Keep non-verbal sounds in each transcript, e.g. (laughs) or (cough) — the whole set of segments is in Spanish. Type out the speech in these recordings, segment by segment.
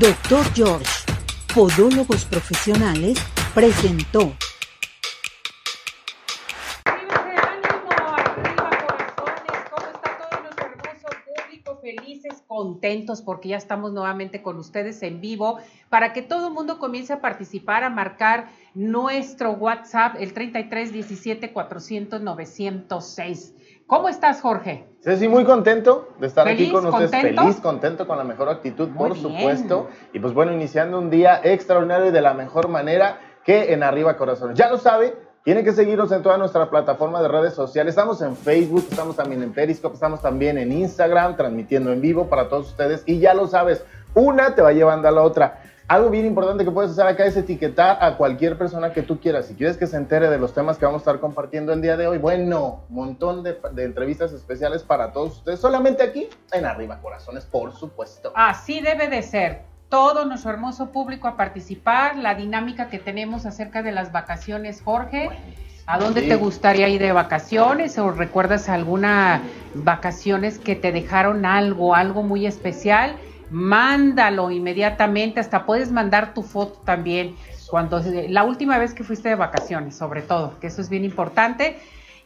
Doctor George, Podólogos Profesionales, presentó. felices, contentos porque ya estamos nuevamente con ustedes en vivo para que todo el mundo comience a participar, a marcar nuestro WhatsApp, el 33 17 400 906. ¿Cómo estás, Jorge? Sí, muy contento de estar aquí con ustedes. Feliz, contento, con la mejor actitud, por supuesto. Y pues bueno, iniciando un día extraordinario y de la mejor manera que en Arriba Corazones. Ya lo sabe, tiene que seguirnos en toda nuestra plataforma de redes sociales. Estamos en Facebook, estamos también en Periscope, estamos también en Instagram, transmitiendo en vivo para todos ustedes. Y ya lo sabes, una te va llevando a la otra. Algo bien importante que puedes hacer acá es etiquetar a cualquier persona que tú quieras. Si quieres que se entere de los temas que vamos a estar compartiendo el día de hoy, bueno, montón de, entrevistas especiales para todos ustedes, solamente aquí en Arriba Corazones, por supuesto. Así debe de ser. Todo nuestro hermoso público a participar, la dinámica que tenemos acerca de las vacaciones, Jorge. ¿A dónde te gustaría ir de vacaciones o recuerdas alguna vacaciones que te dejaron algo, algo muy especial? Mándalo inmediatamente, hasta puedes mandar tu foto también cuando la última vez que fuiste de vacaciones, sobre todo, que eso es bien importante.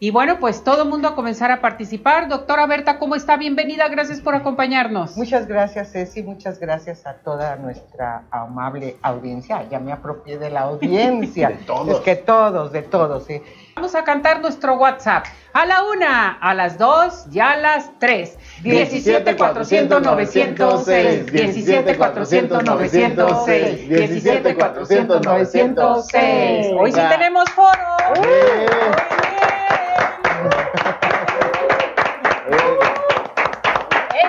Y bueno, pues todo el mundo a comenzar a participar. Doctora Berta, ¿cómo está? Bienvenida, gracias por acompañarnos. Muchas gracias, Ceci, muchas gracias a toda nuestra amable audiencia. Ya me apropié de la audiencia. (laughs) de todos. Es que todos, de todos, sí. Vamos a cantar nuestro WhatsApp. A la una, a las dos y a las tres. 17 400 906. 17 400 906. 17 400 906. Hoy sí tenemos foro.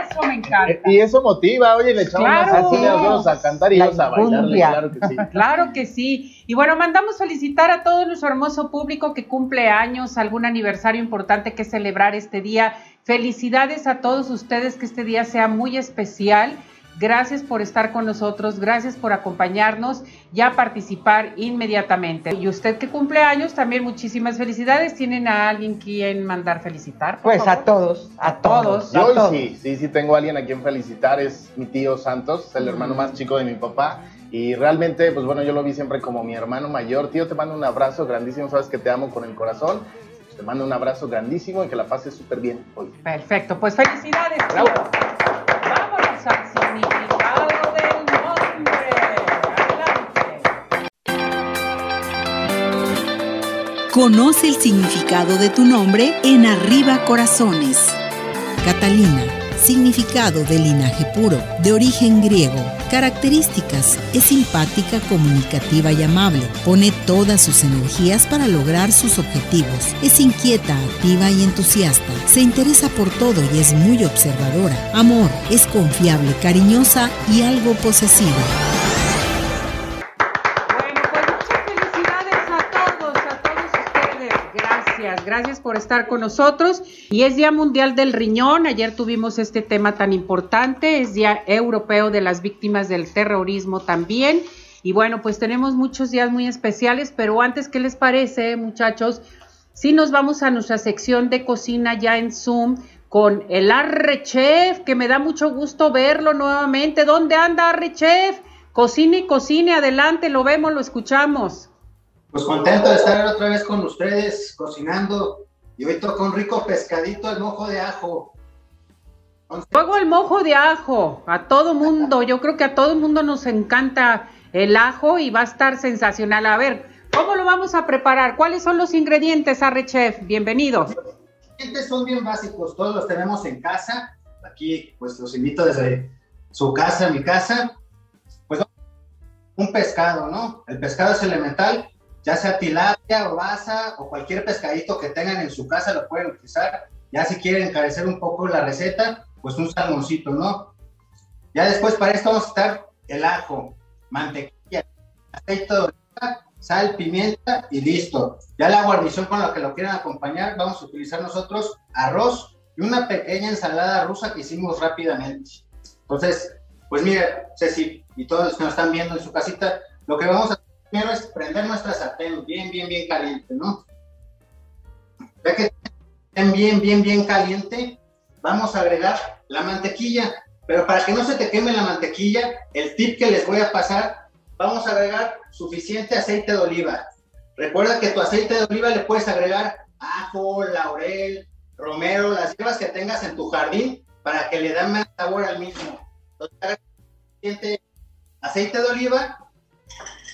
Eso me encanta. Y eso motiva, oye, le echamos claro. nosotros a cantar y ellos a bailarle, claro que sí. (laughs) Claro que sí. Y bueno, mandamos felicitar a todo nuestro hermoso público que cumple años, algún aniversario importante que celebrar este día. Felicidades a todos ustedes, que este día sea muy especial. Gracias por estar con nosotros, gracias por acompañarnos y a participar inmediatamente. Y usted que cumple años, también muchísimas felicidades. ¿Tienen a alguien quien mandar felicitar? Pues a todos, a todos. Yo sí, sí, sí tengo a alguien a quien felicitar, es mi tío Santos, el hermano más chico de mi papá. Y realmente, pues bueno, yo lo vi siempre como mi hermano mayor. Tío, te mando un abrazo grandísimo, sabes que te amo con el corazón. Te mando un abrazo grandísimo y que la pases súper bien hoy. Perfecto, pues felicidades. Bravo. Al significado del nombre. Adelante. Conoce el significado de tu nombre en Arriba Corazones. Catalina Significado de linaje puro, de origen griego. Características. Es simpática, comunicativa y amable. Pone todas sus energías para lograr sus objetivos. Es inquieta, activa y entusiasta. Se interesa por todo y es muy observadora. Amor. Es confiable, cariñosa y algo posesiva. Gracias por estar con nosotros. Y es Día Mundial del Riñón. Ayer tuvimos este tema tan importante. Es Día Europeo de las Víctimas del Terrorismo también. Y bueno, pues tenemos muchos días muy especiales, pero antes, ¿qué les parece, muchachos? Si nos vamos a nuestra sección de cocina ya en Zoom con el Arrechef, que me da mucho gusto verlo nuevamente. ¿Dónde anda Arrechef? Cocine y cocine, adelante, lo vemos, lo escuchamos. Pues contento de estar otra vez con ustedes cocinando y hoy toca un rico pescadito al mojo de ajo. Luego el mojo de ajo, a todo mundo, yo creo que a todo mundo nos encanta el ajo y va a estar sensacional. A ver, ¿cómo lo vamos a preparar? ¿Cuáles son los ingredientes, Arre Chef? Bienvenido. Los ingredientes son bien básicos, todos los tenemos en casa. Aquí, pues los invito desde su casa, mi casa. Pues un pescado, ¿no? El pescado es elemental ya sea tilapia o baza o cualquier pescadito que tengan en su casa lo pueden utilizar. Ya si quieren encarecer un poco la receta, pues un salmoncito, ¿no? Ya después para esto vamos a estar el ajo, mantequilla, aceite de oliva, sal, pimienta y listo. Ya la guarnición con la que lo quieran acompañar, vamos a utilizar nosotros arroz y una pequeña ensalada rusa que hicimos rápidamente. Entonces, pues mire, Ceci y todos los que nos están viendo en su casita, lo que vamos a primero es prender nuestra sartén bien, bien, bien caliente, ¿no? Ya que estén bien, bien, bien caliente, vamos a agregar la mantequilla. Pero para que no se te queme la mantequilla, el tip que les voy a pasar, vamos a agregar suficiente aceite de oliva. Recuerda que tu aceite de oliva le puedes agregar ajo, laurel, romero, las hierbas que tengas en tu jardín para que le den más sabor al mismo. Entonces, aceite de oliva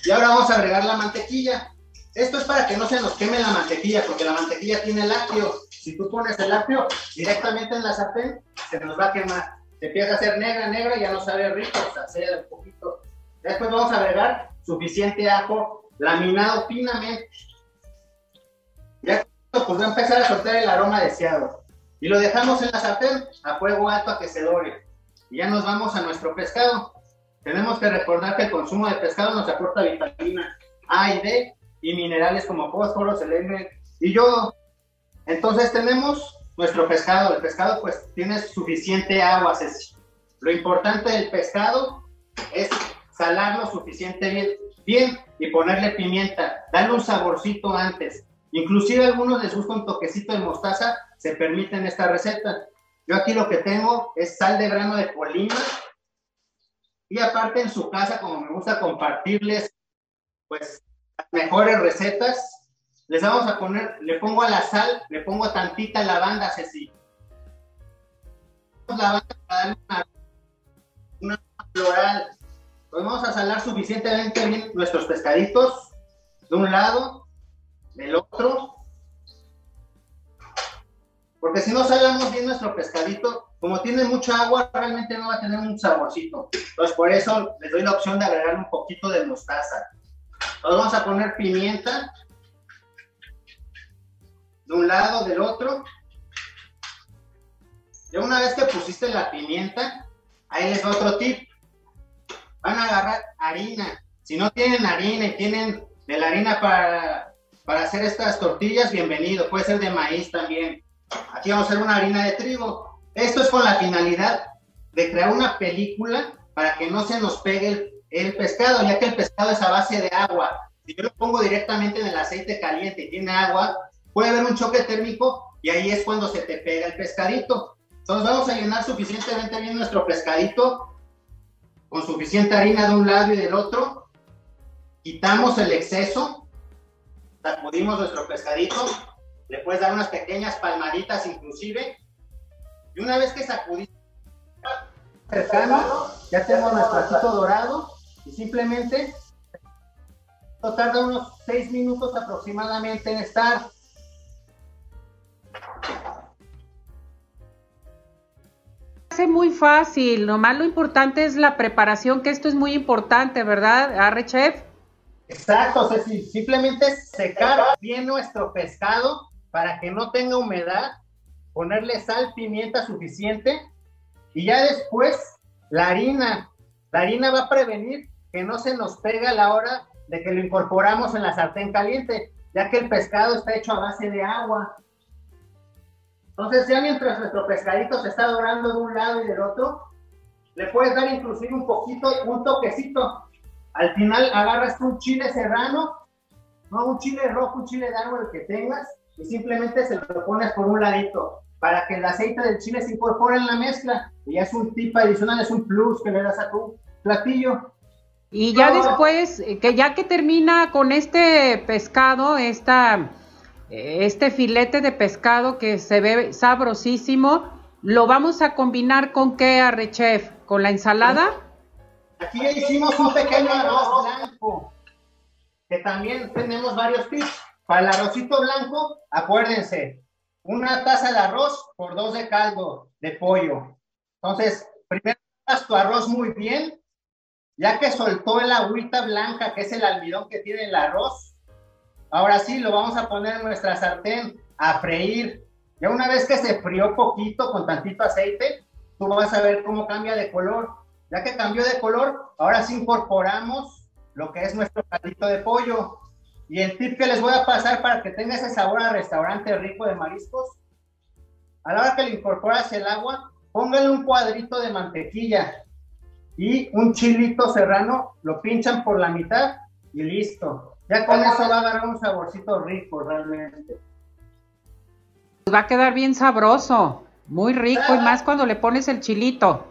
y ahora vamos a agregar la mantequilla. Esto es para que no se nos queme la mantequilla, porque la mantequilla tiene lácteo. Si tú pones el lácteo directamente en la sartén, se nos va a quemar. Se empieza a hacer negra, negra, ya no sabe rico, o sea, se un poquito. Después vamos a agregar suficiente ajo laminado finamente. Ya pues va a empezar a soltar el aroma deseado. Y lo dejamos en la sartén a fuego alto a que se dore. Y ya nos vamos a nuestro pescado. Tenemos que recordar que el consumo de pescado nos aporta vitamina A y D y minerales como fósforo, selenio y yodo. Entonces tenemos nuestro pescado. El pescado pues tiene suficiente agua. Lo importante del pescado es salarlo suficiente bien, y ponerle pimienta, darle un saborcito antes. Inclusive algunos les gusta un toquecito de mostaza, se permite en esta receta. Yo aquí lo que tengo es sal de grano de colima y aparte en su casa, como me gusta compartirles, pues las mejores recetas, les vamos a poner, le pongo a la sal, le pongo tantita lavanda, Ceci. Lavanda para una floral. Pues vamos a salar suficientemente bien nuestros pescaditos de un lado, del otro. Porque si no salamos bien nuestro pescadito, como tiene mucha agua, realmente no va a tener un saborcito. Entonces, por eso les doy la opción de agregar un poquito de mostaza. Entonces, vamos a poner pimienta de un lado, del otro. Y una vez que pusiste la pimienta, ahí les doy otro tip. Van a agarrar harina. Si no tienen harina y tienen de la harina para, para hacer estas tortillas, bienvenido. Puede ser de maíz también. Aquí vamos a hacer una harina de trigo esto es con la finalidad de crear una película para que no se nos pegue el, pescado, ya que el pescado es a base de agua. Si yo lo pongo directamente en el aceite caliente y tiene agua, puede haber un choque térmico y ahí es cuando se te pega el pescadito. Entonces vamos a llenar suficientemente bien nuestro pescadito con suficiente harina de un lado y del otro. Quitamos el exceso, sacudimos nuestro pescadito, le puedes dar unas pequeñas palmaditas inclusive y una vez que sacudimos cercano, ya tengo nuestro platito dorado y simplemente esto tarda unos 6 minutos aproximadamente en estar. Hace muy fácil, nomás lo importante es la preparación, que esto es muy importante, ¿verdad, Arre Chef? Exacto, o simplemente secar bien nuestro pescado para que no tenga humedad ponerle sal, pimienta suficiente y ya después la harina. La harina va a prevenir que no se nos pegue a la hora de que lo incorporamos en la sartén caliente, ya que el pescado está hecho a base de agua. Entonces ya mientras nuestro pescadito se está dorando de un lado y del otro, le puedes dar inclusive un poquito, un toquecito. Al final agarras un chile serrano, no un chile rojo, un chile de árbol que tengas, y simplemente se lo pones por un ladito para que el aceite del chile se incorpore en la mezcla y es un tip adicional, es un plus que le das a tu platillo. Y ya después, eh, que ya que termina con este pescado, esta, eh, este filete de pescado que se ve sabrosísimo, ¿lo vamos a combinar con qué, Arrechef? ¿Con la ensalada? Aquí hicimos un pequeño arroz blanco, que también tenemos varios tips. Para el arrocito blanco, acuérdense, una taza de arroz por dos de caldo de pollo. Entonces, primero haz tu arroz muy bien, ya que soltó el agüita blanca, que es el almidón que tiene el arroz. Ahora sí, lo vamos a poner en nuestra sartén a freír. Ya una vez que se frió poquito con tantito aceite, tú vas a ver cómo cambia de color. Ya que cambió de color, ahora sí incorporamos lo que es nuestro caldito de pollo. Y el tip que les voy a pasar para que tenga ese sabor a restaurante rico de mariscos, a la hora que le incorporas el agua, póngale un cuadrito de mantequilla y un chilito serrano, lo pinchan por la mitad y listo. Ya con eso va a dar un saborcito rico realmente. Va a quedar bien sabroso, muy rico y más cuando le pones el chilito.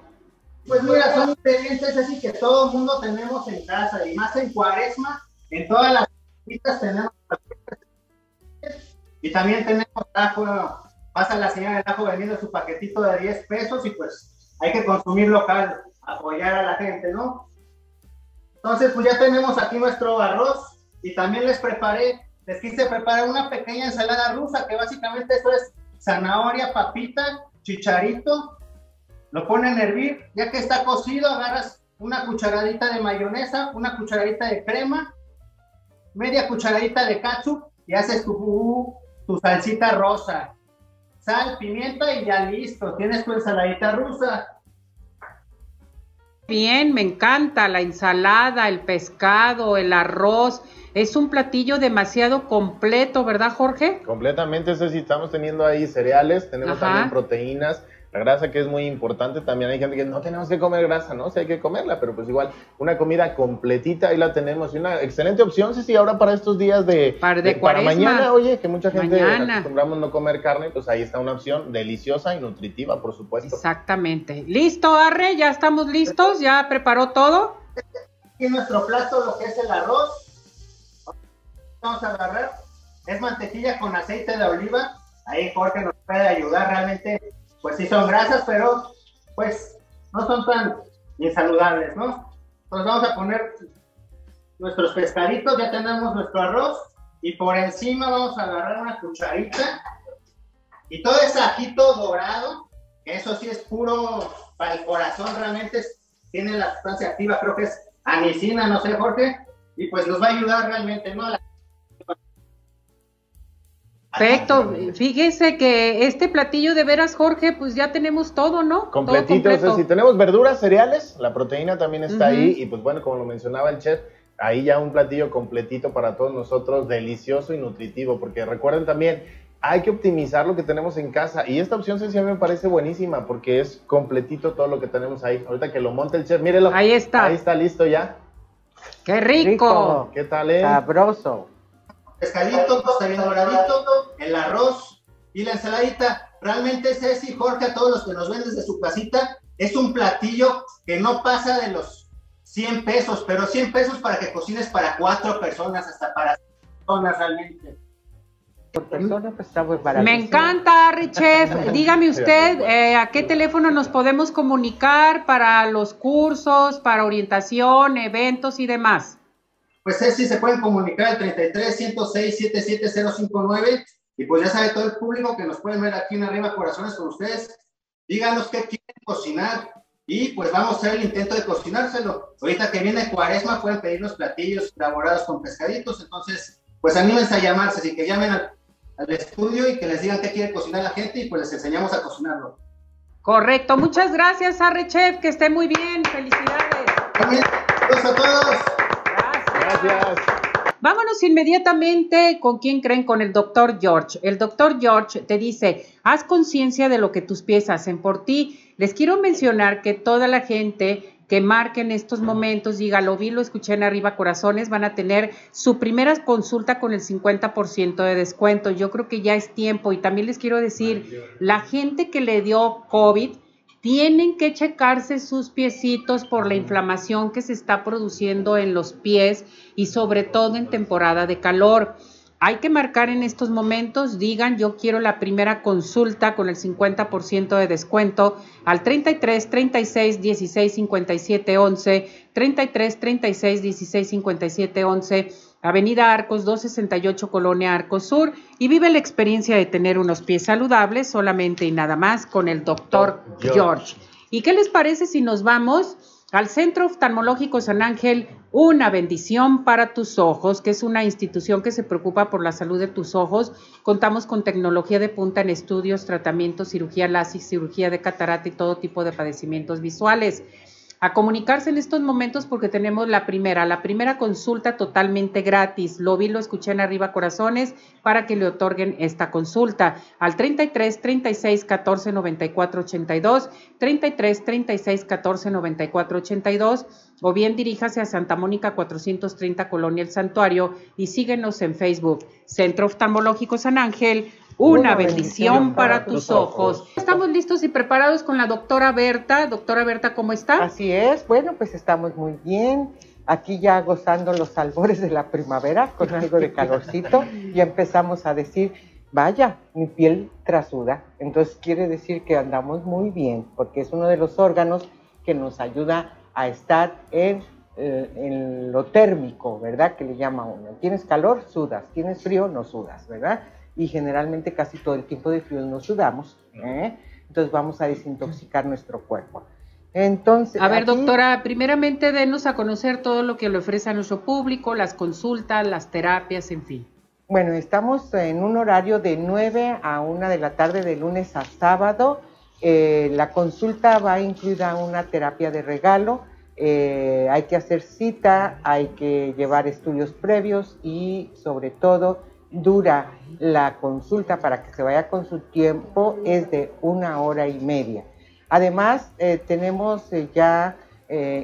Pues mira, son ingredientes así que todo el mundo tenemos en casa y más en cuaresma, en todas las y también tenemos ajo, pasa la señora del ajo vendiendo su paquetito de 10 pesos y pues hay que consumir local, apoyar a la gente, ¿no? Entonces, pues ya tenemos aquí nuestro arroz y también les preparé, les quise preparar una pequeña ensalada rusa, que básicamente esto es zanahoria, papita, chicharito, lo ponen a hervir, ya que está cocido, agarras una cucharadita de mayonesa, una cucharadita de crema, media cucharadita de ketchup y haces tu, tu salsita rosa, sal, pimienta y ya listo, tienes tu ensaladita rusa. Bien, me encanta la ensalada, el pescado, el arroz. Es un platillo demasiado completo, ¿verdad, Jorge? Completamente, eso sí, estamos teniendo ahí cereales, tenemos también proteínas, la grasa que es muy importante, también hay gente que no tenemos que comer grasa, ¿no? Sí hay que comerla, pero pues igual una comida completita, ahí la tenemos. Y una excelente opción, sí, sí, ahora para estos días de, para, para mañana, oye, que mucha gente acostumbramos no comer carne, pues ahí está una opción deliciosa y nutritiva, por supuesto. Exactamente. Listo, Arre, ya estamos listos, ya preparó todo. Y nuestro plato, lo que es el arroz, vamos a agarrar, es mantequilla con aceite de oliva, ahí Jorge nos puede ayudar realmente pues sí son grasas, pero pues no son tan insaludables, ¿no? Entonces vamos a poner nuestros pescaditos, ya tenemos nuestro arroz y por encima vamos a agarrar una cucharita y todo ese ajito dorado, eso sí es puro para el corazón, realmente tiene la sustancia activa, creo que es anicina, no sé, Jorge, y pues nos va a ayudar realmente, ¿no? Perfecto. Fíjese que este platillo de veras, Jorge, pues ya tenemos todo, ¿no? Completito. Todo si tenemos verduras, cereales, la proteína también está ahí. Y pues bueno, como lo mencionaba el chef, ahí ya un platillo completito para todos nosotros, delicioso y nutritivo. Porque recuerden también, hay que optimizar lo que tenemos en casa. Y esta opción sencilla me parece buenísima porque es completito todo lo que tenemos ahí. Ahorita que lo monte el chef, mírelo. Ahí está. Ahí está listo ya. ¡Qué rico! ¿Qué tal, eh? Sabroso pescadito, está bien doradito, el arroz y la ensaladita. Realmente Ceci, Jorge, a todos los que nos ven desde su casita, es un platillo que no pasa de los 100 pesos, pero 100 pesos para que cocines para cuatro personas, hasta para personas realmente. Por persona pues está muy barato. Me encanta, Richef. (laughs) Dígame usted, eh, ¿a qué teléfono nos podemos comunicar para los cursos, para orientación, eventos y demás? Pues es si se pueden comunicar al 33 106 77059 y pues ya sabe todo el público que nos pueden ver aquí en Arriba Corazones con ustedes. Díganos qué quieren cocinar y pues vamos a hacer el intento de cocinárselo. Ahorita que viene Cuaresma pueden pedirnos platillos elaborados con pescaditos, entonces pues anímense a llamarse, así que llamen al, estudio y que les digan qué quiere cocinar la gente y pues les enseñamos a cocinarlo. Correcto, muchas gracias, Arre Chef, que esté muy bien, felicidades. Bien, a todos. Gracias. Vámonos inmediatamente con quién creen, con el doctor George. El doctor George te dice, haz conciencia de lo que tus pies hacen por ti. Les quiero mencionar que toda la gente que marque en estos momentos, diga, lo vi, lo escuché en arriba, corazones, van a tener su primera consulta con el 50% de descuento. Yo creo que ya es tiempo y también les quiero decir, la gente que le dio COVID, tienen que checarse sus piecitos por la inflamación que se está produciendo en los pies y sobre todo en temporada de calor. Hay que marcar en estos momentos, digan yo quiero la primera consulta con el 50% de descuento al 33 36 16 57 11, 33 36 16 57 11 Avenida Arcos 268, Colonia Arcos Sur, y vive la experiencia de tener unos pies saludables solamente y nada más con el doctor George. ¿Y qué les parece si nos vamos al Centro Oftalmológico San Ángel? Una bendición para tus ojos, que es una institución que se preocupa por la salud de tus ojos. Contamos con tecnología de punta en estudios, tratamientos, cirugía láser, cirugía de catarata y todo tipo de padecimientos visuales a comunicarse en estos momentos porque tenemos la primera, la primera consulta totalmente gratis. Lo vi, lo escuché en arriba corazones para que le otorguen esta consulta al 33 36 14 94 82, 33 36 14 94 82 o bien diríjase a Santa Mónica 430 Colonia El Santuario y síguenos en Facebook, Centro Oftalmológico San Ángel, una, bendición, para, tus ojos. Estamos listos y preparados con la doctora Berta. Doctora Berta, ¿cómo está? Así es, bueno, pues estamos muy bien. Aquí ya gozando los albores de la primavera con algo de calorcito. Ya empezamos a decir, vaya, mi piel trasuda. Entonces quiere decir que andamos muy bien, porque es uno de los órganos que nos ayuda a estar en, eh, en lo térmico, ¿verdad? Que le llama uno. Tienes calor, sudas. Tienes frío, no sudas, ¿verdad? Y generalmente casi todo el tiempo de frío no sudamos. ¿eh? Entonces vamos a desintoxicar nuestro cuerpo. Entonces, a ver, doctora, primeramente denos a conocer todo lo que le ofrece a nuestro público, las consultas, las terapias, en fin. Bueno, estamos en un horario de 9 a 1 de la tarde de lunes a sábado. Eh, la consulta va incluida una terapia de regalo. Eh, hay que hacer cita, hay que llevar estudios previos y sobre todo dura la consulta para que se vaya con su tiempo es de una hora y media. Además, eh, tenemos ya,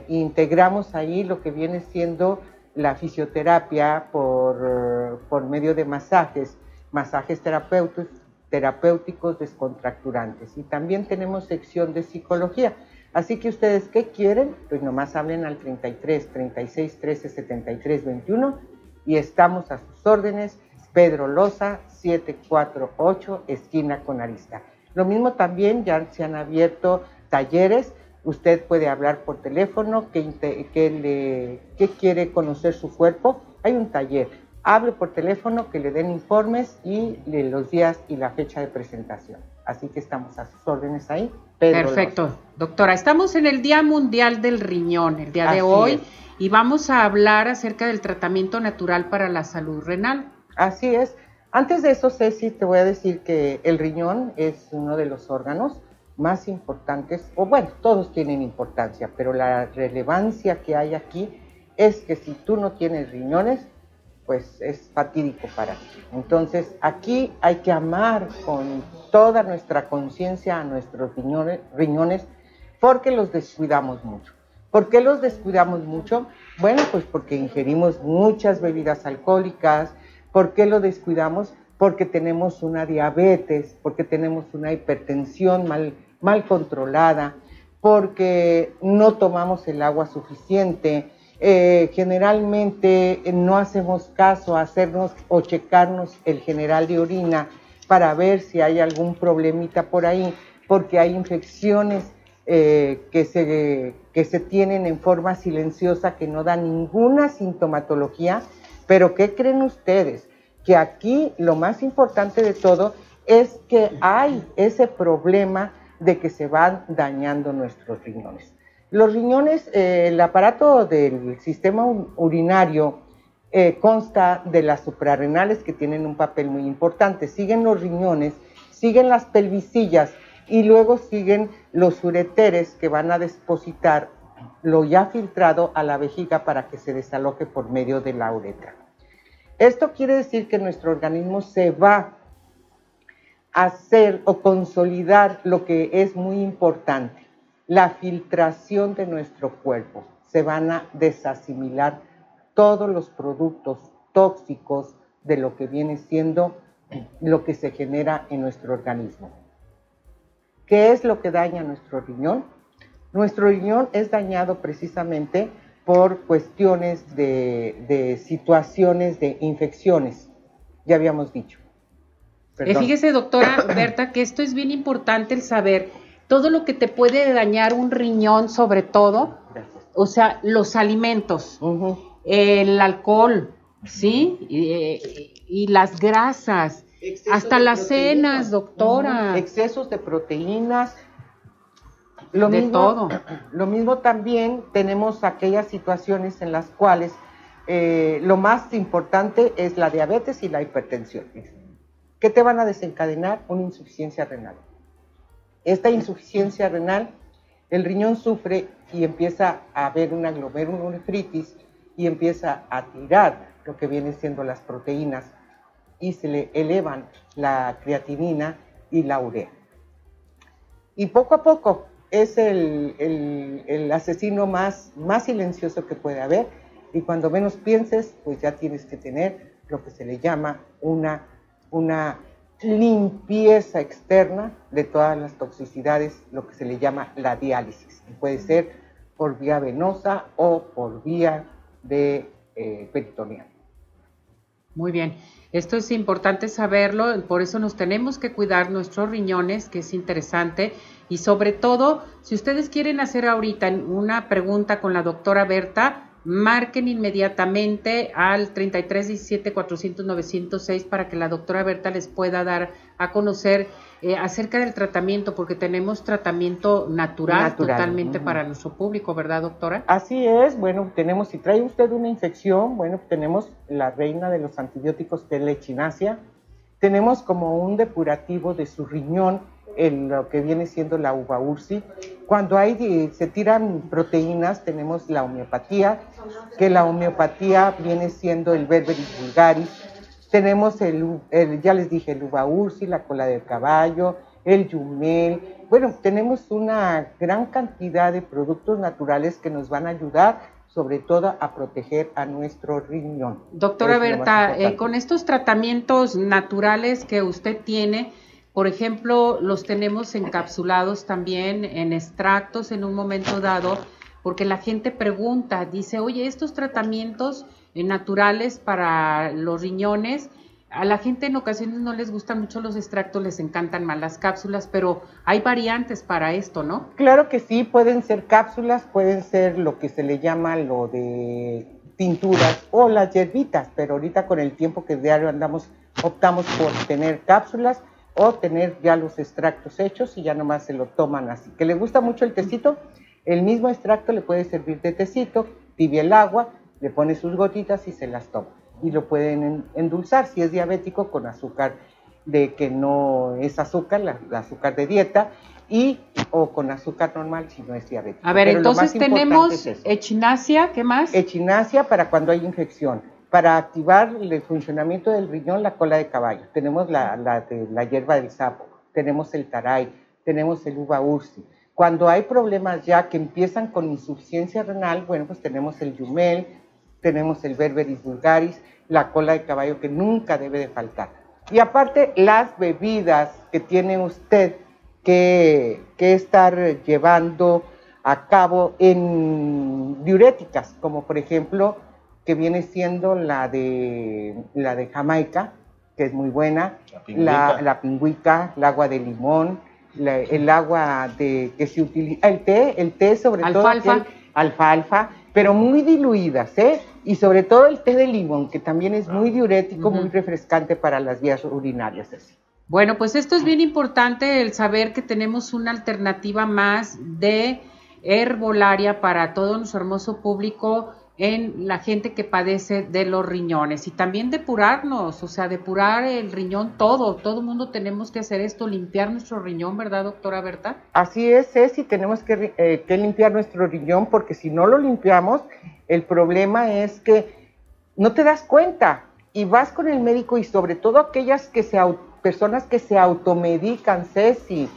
integramos ahí lo que viene siendo la fisioterapia por, por medio de masajes, masajes terapéuticos descontracturantes. Y también tenemos sección de psicología. Así que ustedes, ¿qué quieren? Pues nomás hablen al 33 36 13 73 21 y estamos a sus órdenes. Pedro Loza, 748, esquina con Arista. Lo mismo también, ya se han abierto talleres Usted puede hablar por teléfono, que, le, quiere conocer su cuerpo. Hay un taller. Hable por teléfono, que le den informes y los días y la fecha de presentación. Así que estamos a sus órdenes ahí. Perfecto. Doctora, estamos en el Día Mundial del Riñón, el día de hoy, y vamos a hablar acerca del tratamiento natural para la salud renal. Así es. Antes de eso, Ceci, te voy a decir que el riñón es uno de los órganos más importantes, o bueno, todos tienen importancia, pero la relevancia que hay aquí es que si tú no tienes riñones, pues es fatídico para ti. Entonces, aquí hay que amar con toda nuestra conciencia a nuestros riñones, porque los descuidamos mucho. ¿Por qué los descuidamos mucho? Bueno, pues porque ingerimos muchas bebidas alcohólicas. ¿Por qué lo descuidamos? Porque tenemos una diabetes, porque tenemos una hipertensión mal, mal controlada, porque no tomamos el agua suficiente, eh, generalmente no hacemos caso a hacernos o checarnos el general de orina para ver si hay algún problemita por ahí, porque hay infecciones eh, que, se, que se tienen en forma silenciosa que no dan ninguna sintomatología, pero ¿qué creen ustedes? Que aquí lo más importante de todo es que hay ese problema de que se van dañando nuestros riñones. Los riñones, eh, el aparato del sistema urinario eh, consta de las suprarrenales que tienen un papel muy importante. Siguen los riñones, siguen las pelvicillas y luego siguen los ureteres que van a depositar lo ya filtrado a la vejiga para que se desaloje por medio de la uretra. Esto quiere decir que nuestro organismo se va hacer o consolidar lo que es muy importante, la filtración de nuestro cuerpo. Se van a desasimilar todos los productos tóxicos de lo que viene siendo lo que se genera en nuestro organismo. ¿Qué es lo que daña nuestro riñón? Nuestro riñón es dañado precisamente por cuestiones de, de situaciones de infecciones, ya habíamos dicho. Eh, fíjese, doctora (coughs) Berta, que esto es bien importante el saber todo lo que te puede dañar un riñón, sobre todo, o sea, los alimentos, el alcohol, ¿sí? Y, las grasas, hasta las cenas, doctora. Excesos de proteínas. Lo de todo. (clears throat) Lo mismo también tenemos aquellas situaciones en las cuales eh, lo más importante es la diabetes y la hipertensión. ¿Qué te van a desencadenar? Una insuficiencia renal. Esta insuficiencia renal, el riñón sufre y empieza a haber una glomerulonefritis y empieza a tirar lo que vienen siendo las proteínas y se le elevan la creatinina y la urea. Y poco a poco es el, el, asesino más, más silencioso que puede haber y cuando menos pienses, pues ya tienes que tener lo que se le llama una una limpieza externa de todas las toxicidades, lo que se le llama la diálisis. Puede ser por vía venosa o por vía de eh, peritoneal. Muy bien. Esto es importante saberlo, por eso nos tenemos que cuidar nuestros riñones, que es interesante. Y sobre todo, si ustedes quieren hacer ahorita una pregunta con la doctora Berta, marquen inmediatamente al 33 17 400 906 para que la doctora Berta les pueda dar a conocer eh, acerca del tratamiento, porque tenemos tratamiento natural, totalmente para nuestro público, ¿verdad, doctora? Así es, bueno, tenemos, si trae usted una infección, bueno, tenemos la reina de los antibióticos, que es la echinacia, tenemos como un depurativo de su riñón, en lo que viene siendo la uva ursi. Cuando hay, se tiran proteínas, tenemos la homeopatía, que la homeopatía viene siendo el berberis vulgaris. Tenemos el, ya les dije, el uva ursi, la cola del caballo, el yumel. Bueno, tenemos una gran cantidad de productos naturales que nos van a ayudar sobre todo a proteger a nuestro riñón. Doctora Berta, eh, con estos tratamientos naturales que usted tiene, por ejemplo, los tenemos encapsulados también en extractos en un momento dado, porque la gente pregunta, dice, oye, estos tratamientos eh, naturales para los riñones, a la gente en ocasiones no les gustan mucho los extractos, les encantan más las cápsulas, pero hay variantes para esto, ¿no? Claro que sí, pueden ser cápsulas, pueden ser lo que se le llama lo de tinturas o las hierbitas, pero ahorita con el tiempo que diario andamos, optamos por tener cápsulas o tener ya los extractos hechos y ya nomás se lo toman así. Que le gusta mucho el tecito, el mismo extracto le puede servir de tecito, tibia el agua, le pone sus gotitas y se las toma. Y lo pueden endulzar si es diabético con azúcar de que no es azúcar, la, azúcar de dieta, y o con azúcar normal si no es diabético. A ver, entonces tenemos echinacia, ¿qué más? Echinacia para cuando hay infección para activar el funcionamiento del riñón, la cola de caballo. Tenemos la, hierba del sapo, tenemos el taray, tenemos el uva ursi. Cuando hay problemas ya que empiezan con insuficiencia renal, bueno, pues tenemos el yumel, tenemos el berberis vulgaris, la cola de caballo que nunca debe de faltar. Y aparte, las bebidas que tiene usted que estar llevando a cabo en diuréticas, como por ejemplo que viene siendo la de, la de Jamaica, que es muy buena, la pingüica, el agua de limón, el agua de que se utiliza, el té, el té sobre todo alfalfa, pero muy diluidas, ¿eh? Y sobre todo el té de limón, que también es muy diurético, muy refrescante para las vías urinarias. Así. Bueno, pues esto es bien importante, el saber que tenemos una alternativa más de herbolaria para todo nuestro hermoso público en la gente que padece de los riñones y también depurarnos, o sea, depurar el riñón todo, todo el mundo tenemos que hacer esto, limpiar nuestro riñón, ¿verdad, doctora Berta? Así es, es, y tenemos que, eh, que limpiar nuestro riñón porque si no lo limpiamos, el problema es que no te das cuenta y vas con el médico y sobre todo aquellas que se, personas que se automedican, Ceci,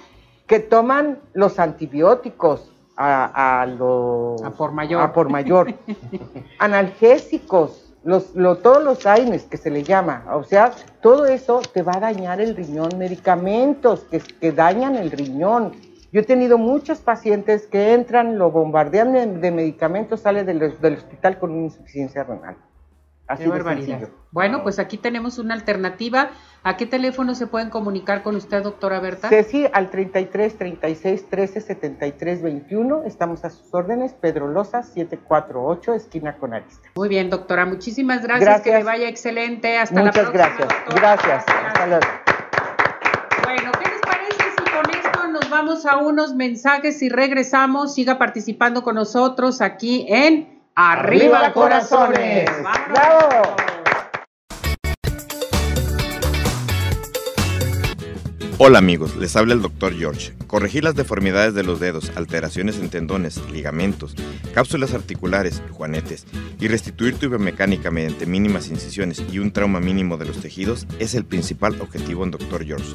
que toman los antibióticos, a, los... A por mayor. A por mayor. (laughs) Analgésicos, los, todos los AINES que se le llama. O sea, todo eso te va a dañar el riñón. Medicamentos que, que dañan el riñón. Yo he tenido muchos pacientes que entran, lo bombardean de, medicamentos, sale del, del hospital con una insuficiencia renal. Así Bueno, pues aquí tenemos una alternativa. ¿A qué teléfono se pueden comunicar con usted, doctora Berta? Ceci, al 33 36 13 73 21. Estamos a sus órdenes. Pedro Loza, 748, esquina con Arista. Muy bien, doctora. Muchísimas gracias. Que le vaya excelente. Hasta la próxima. Muchas gracias. Gracias. Hasta luego. Bueno, ¿qué les parece si con esto nos vamos a unos mensajes y regresamos? Siga participando con nosotros aquí en ¡Arriba, corazones! ¡Bravo! Hola amigos, les habla el Dr. George. Corregir las deformidades de los dedos, alteraciones en tendones, ligamentos, cápsulas articulares, juanetes y restituir tu biomecánica mediante mínimas incisiones y un trauma mínimo de los tejidos es el principal objetivo en Dr. George.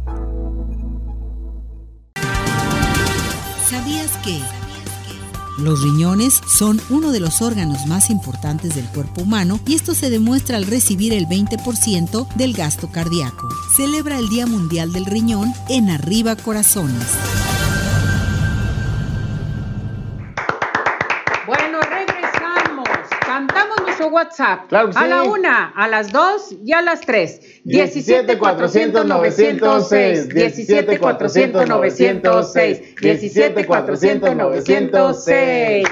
Los riñones son uno de los órganos más importantes del cuerpo humano y esto se demuestra al recibir el 20% del gasto cardíaco. Celebra el Día Mundial del Riñón en Arriba Corazones. WhatsApp. A la una, a las dos y a las tres. 17 400 906. 17 400 906. 17 400 906.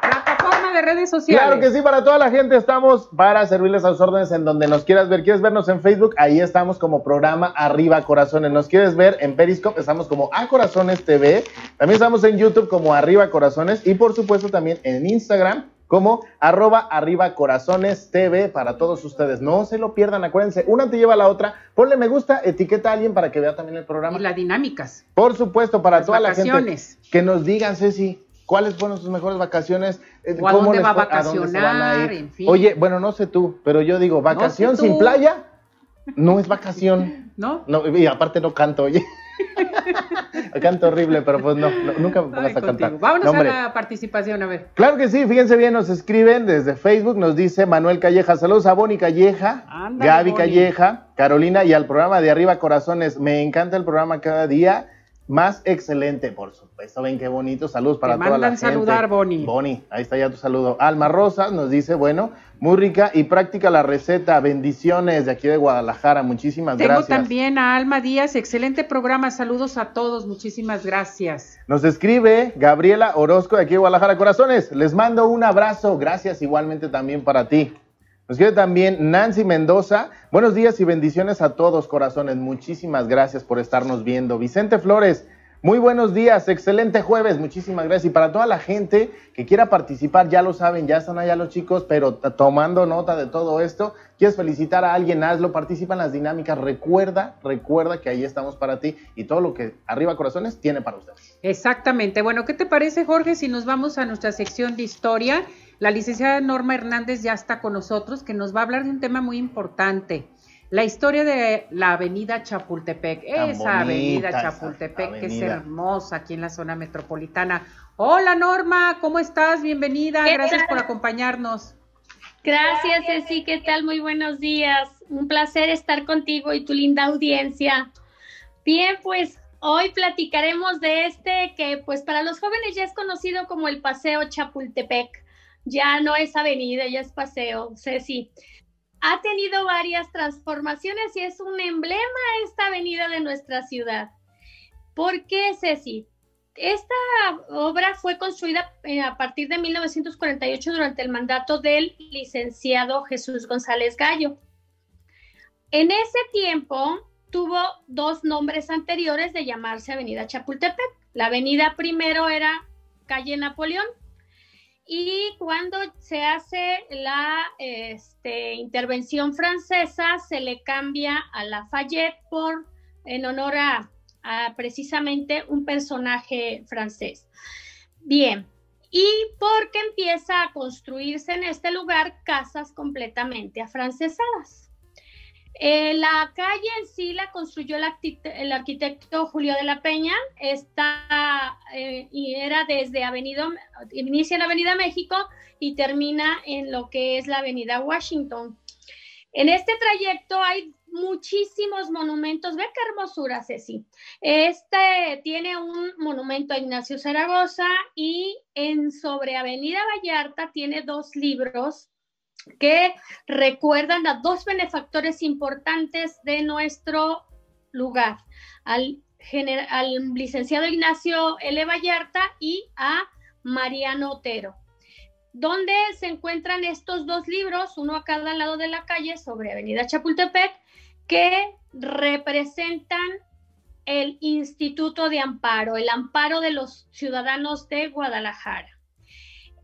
Plataforma de redes sociales. Claro que sí, para toda la gente estamos para servirles a sus órdenes en donde nos quieras ver. ¿Quieres vernos en Facebook? Ahí estamos como programa Arriba Corazones. ¿Nos quieres ver en Periscope? Estamos como A Corazones TV. También estamos en YouTube como Arriba Corazones y por supuesto también en Instagram como arroba arriba corazones TV para todos ustedes. No se lo pierdan, acuérdense, una te lleva a la otra. Ponle me gusta, etiqueta a alguien para que vea también el programa. Y las dinámicas. Por supuesto, para toda la gente. Que nos digan, Ceci, cuáles fueron sus mejores vacaciones. Eh, ¿Cómo a dónde va a vacacionar, En fin. Oye, bueno, no sé tú, pero yo digo, vacación sin playa no es vacación. (laughs) ¿No? No, y aparte no canto, oye. (laughs) (laughs) Canto horrible, pero pues no, nunca me pongas a cantar. Vámonos a la participación, a ver. Claro que sí, fíjense bien, nos escriben desde Facebook, nos dice Manuel Calleja, saludos a Boni Calleja, Gaby Calleja, Carolina y al programa de Arriba Corazones. Me encanta el programa cada día más excelente, por supuesto. Ven qué bonito. Saludos para toda la gente. saludar, Boni. Boni, ahí está ya tu saludo. Alma Rosas nos dice, bueno, muy rica y práctica la receta. Bendiciones de aquí de Guadalajara. Muchísimas gracias. Tengo también a Alma Díaz. Excelente programa. Saludos a todos. Muchísimas gracias. Nos escribe Gabriela Orozco de aquí de Guadalajara. Corazones, les mando un abrazo. Gracias igualmente también para ti. Nos quiere también Nancy Mendoza. Buenos días y bendiciones a todos, corazones. Muchísimas gracias por estarnos viendo. Vicente Flores, muy buenos días, excelente jueves, muchísimas gracias. Y para toda la gente que quiera participar, ya lo saben, ya están allá los chicos, pero tomando nota de todo esto, quieres felicitar a alguien, hazlo, participa en las dinámicas, recuerda, recuerda que ahí estamos para ti y todo lo que Arriba Corazones tiene para ustedes. Exactamente. Bueno, ¿qué te parece, Jorge, si nos vamos a nuestra sección de historia? La licenciada Norma Hernández ya está con nosotros, que nos va a hablar de un tema muy importante. La historia de la avenida Chapultepec, esa avenida Chapultepec que es hermosa aquí en la zona metropolitana. Hola Norma, ¿cómo estás? Bienvenida, gracias por acompañarnos. Gracias Ceci, ¿qué tal? Muy buenos días. Un placer estar contigo y tu linda audiencia. Bien, pues hoy platicaremos de este que pues para los jóvenes ya es conocido como el Paseo Chapultepec ya no es avenida, ya es paseo, Ceci. Ha tenido varias transformaciones y es un emblema esta avenida de nuestra ciudad. ¿Por qué, Ceci? Esta obra fue construida eh, a partir de 1948 durante el mandato del licenciado Jesús González Gallo. En ese tiempo tuvo dos nombres anteriores de llamarse Avenida Chapultepec. La avenida primero era calle Napoleón y cuando se hace la este, intervención francesa, se le cambia a Lafayette por, en honor a, precisamente un personaje francés. Bien, y porque empieza a construirse en este lugar casas completamente afrancesadas. Eh, la calle en sí la construyó el, arquitecto Julio de la Peña, está eh, y era desde Avenida, inicia en Avenida México y termina en lo que es la Avenida Washington. En este trayecto hay muchísimos monumentos. Ve qué hermosura, Ceci. Este tiene un monumento a Ignacio Zaragoza y en sobre Avenida Vallarta tiene dos libros que recuerdan a dos benefactores importantes de nuestro lugar, al, al licenciado Ignacio L. Vallarta y a Mariano Otero, donde se encuentran estos dos libros, uno a cada lado de la calle sobre Avenida Chapultepec, que representan el Instituto de Amparo, el amparo de los ciudadanos de Guadalajara.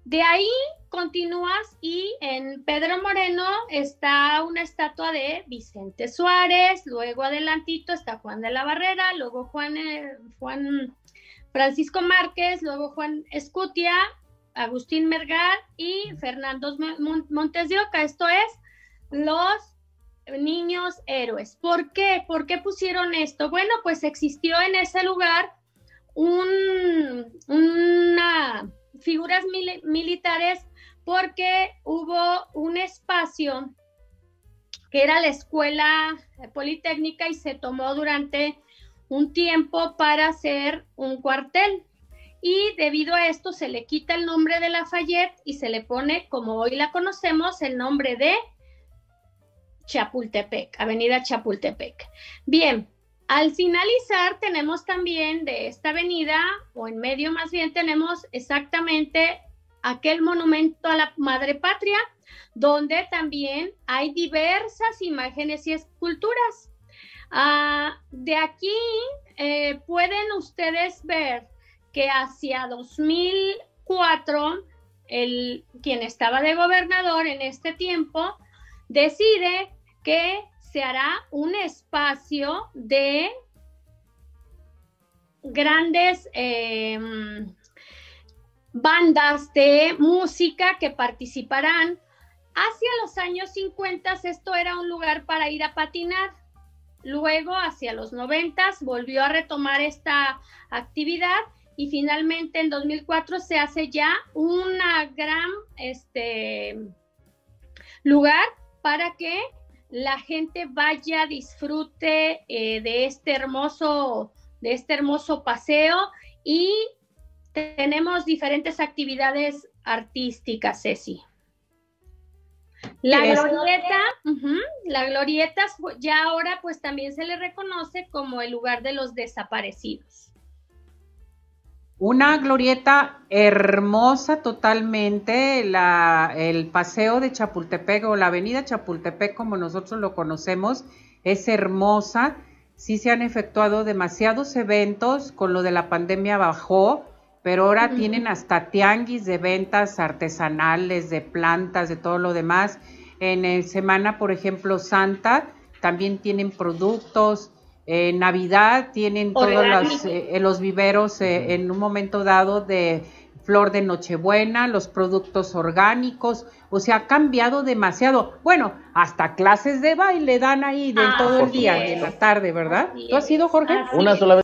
De ahí continúas y en Pedro Moreno está una estatua de Vicente Suárez, luego adelantito está Juan de la Barrera, luego Juan, eh, Juan Francisco Márquez, luego Juan Escutia, Agustín Mergar y Fernando Montes de Oca. Esto es los niños héroes. ¿Por qué? ¿Por qué pusieron esto? Bueno, pues existió en ese lugar un, una figuras militares porque hubo un espacio que era la escuela politécnica y se tomó durante un tiempo para hacer un cuartel. Y debido a esto se le quita el nombre de Lafayette y se le pone, como hoy la conocemos, el nombre de Chapultepec, Avenida Chapultepec. Bien, al finalizar tenemos también de esta avenida, o en medio más bien, tenemos exactamente aquel monumento a la Madre Patria, donde también hay diversas imágenes y esculturas. Ah, de aquí eh, pueden ustedes ver que hacia 2004, el, quien estaba de gobernador en este tiempo, decide que se hará un espacio de grandes em, bandas de música que participarán. Hacia los años 50 esto era un lugar para ir a patinar. Luego, hacia los 90 volvió a retomar esta actividad y finalmente en 2004 se hace ya una gran este, lugar para que la gente vaya, disfrute eh, de este hermoso, de este hermoso paseo y tenemos diferentes actividades artísticas, Ceci. La glorieta, la glorieta ya ahora pues también se le reconoce como el lugar de los desaparecidos. Una glorieta hermosa totalmente, el paseo de Chapultepec o la avenida Chapultepec como nosotros lo conocemos, es hermosa. Sí se han efectuado demasiados eventos, con lo de la pandemia bajó, pero ahora tienen hasta tianguis de ventas artesanales, de plantas, de todo lo demás. En el semana, por ejemplo, Santa, también tienen productos, en Navidad tienen todos los, eh, los viveros eh, en un momento dado de flor de Nochebuena, los productos orgánicos, o sea, ha cambiado demasiado. Bueno, hasta clases de baile dan ahí de todo el día, de la tarde, ¿verdad? ¿Tú has ido, Jorge? Una sola vez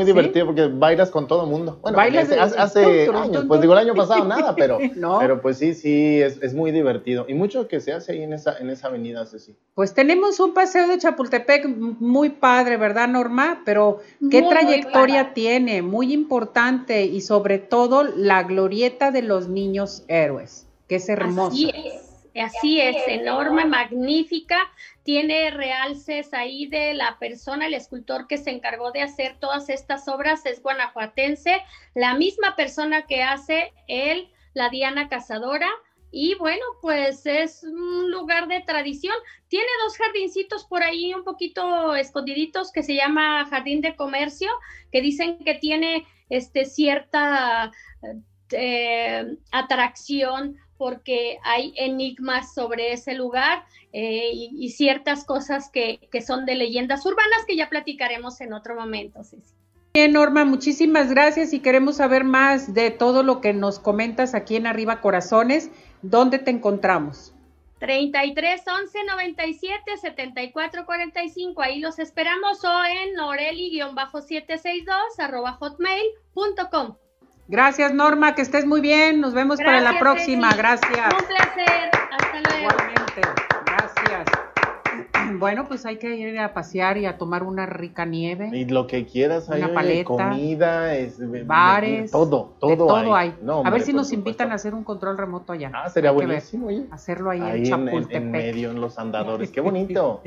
muy divertido porque bailas con todo el mundo. Bueno, hace, años, pues digo el año pasado nada, pero, (laughs) pero pues sí, sí, es, muy divertido. Y mucho que se hace ahí en esa, en esa avenida, Ceci. Pues tenemos un paseo de Chapultepec muy padre, ¿verdad, Norma? Pero qué trayectoria tiene, muy importante y sobre todo la glorieta de los niños héroes, que es hermosa. Así es, enorme, magnífica. Tiene realces ahí de la persona, el escultor que se encargó de hacer todas estas obras es guanajuatense, la misma persona que hace él, la Diana Cazadora. Y bueno, pues es un lugar de tradición. Tiene dos jardincitos por ahí un poquito escondiditos que se llama Jardín de Comercio, que dicen que tiene este cierta eh, atracción porque hay enigmas sobre ese lugar eh, y, ciertas cosas que, son de leyendas urbanas que ya platicaremos en otro momento, Bien, Norma, muchísimas gracias y queremos saber más de todo lo que nos comentas aquí en Arriba Corazones. ¿Dónde te encontramos? 33 11 97 74 45. Ahí los esperamos o en noreli-762 arroba hotmail.com. Gracias, Norma, que estés muy bien. Nos vemos para la próxima. Gracias. Un placer. Hasta luego. Igualmente. (clears throat) Bueno, pues hay que ir a pasear y a tomar una rica nieve. Y lo que quieras, hay una paleta, comida, bares, todo, todo, todo hay. a ver si nos invitan a hacer un control remoto allá. Ah, sería buenísimo. Hacerlo ahí, en Chapultepec. En, medio, en los andadores. (laughs) Qué bonito.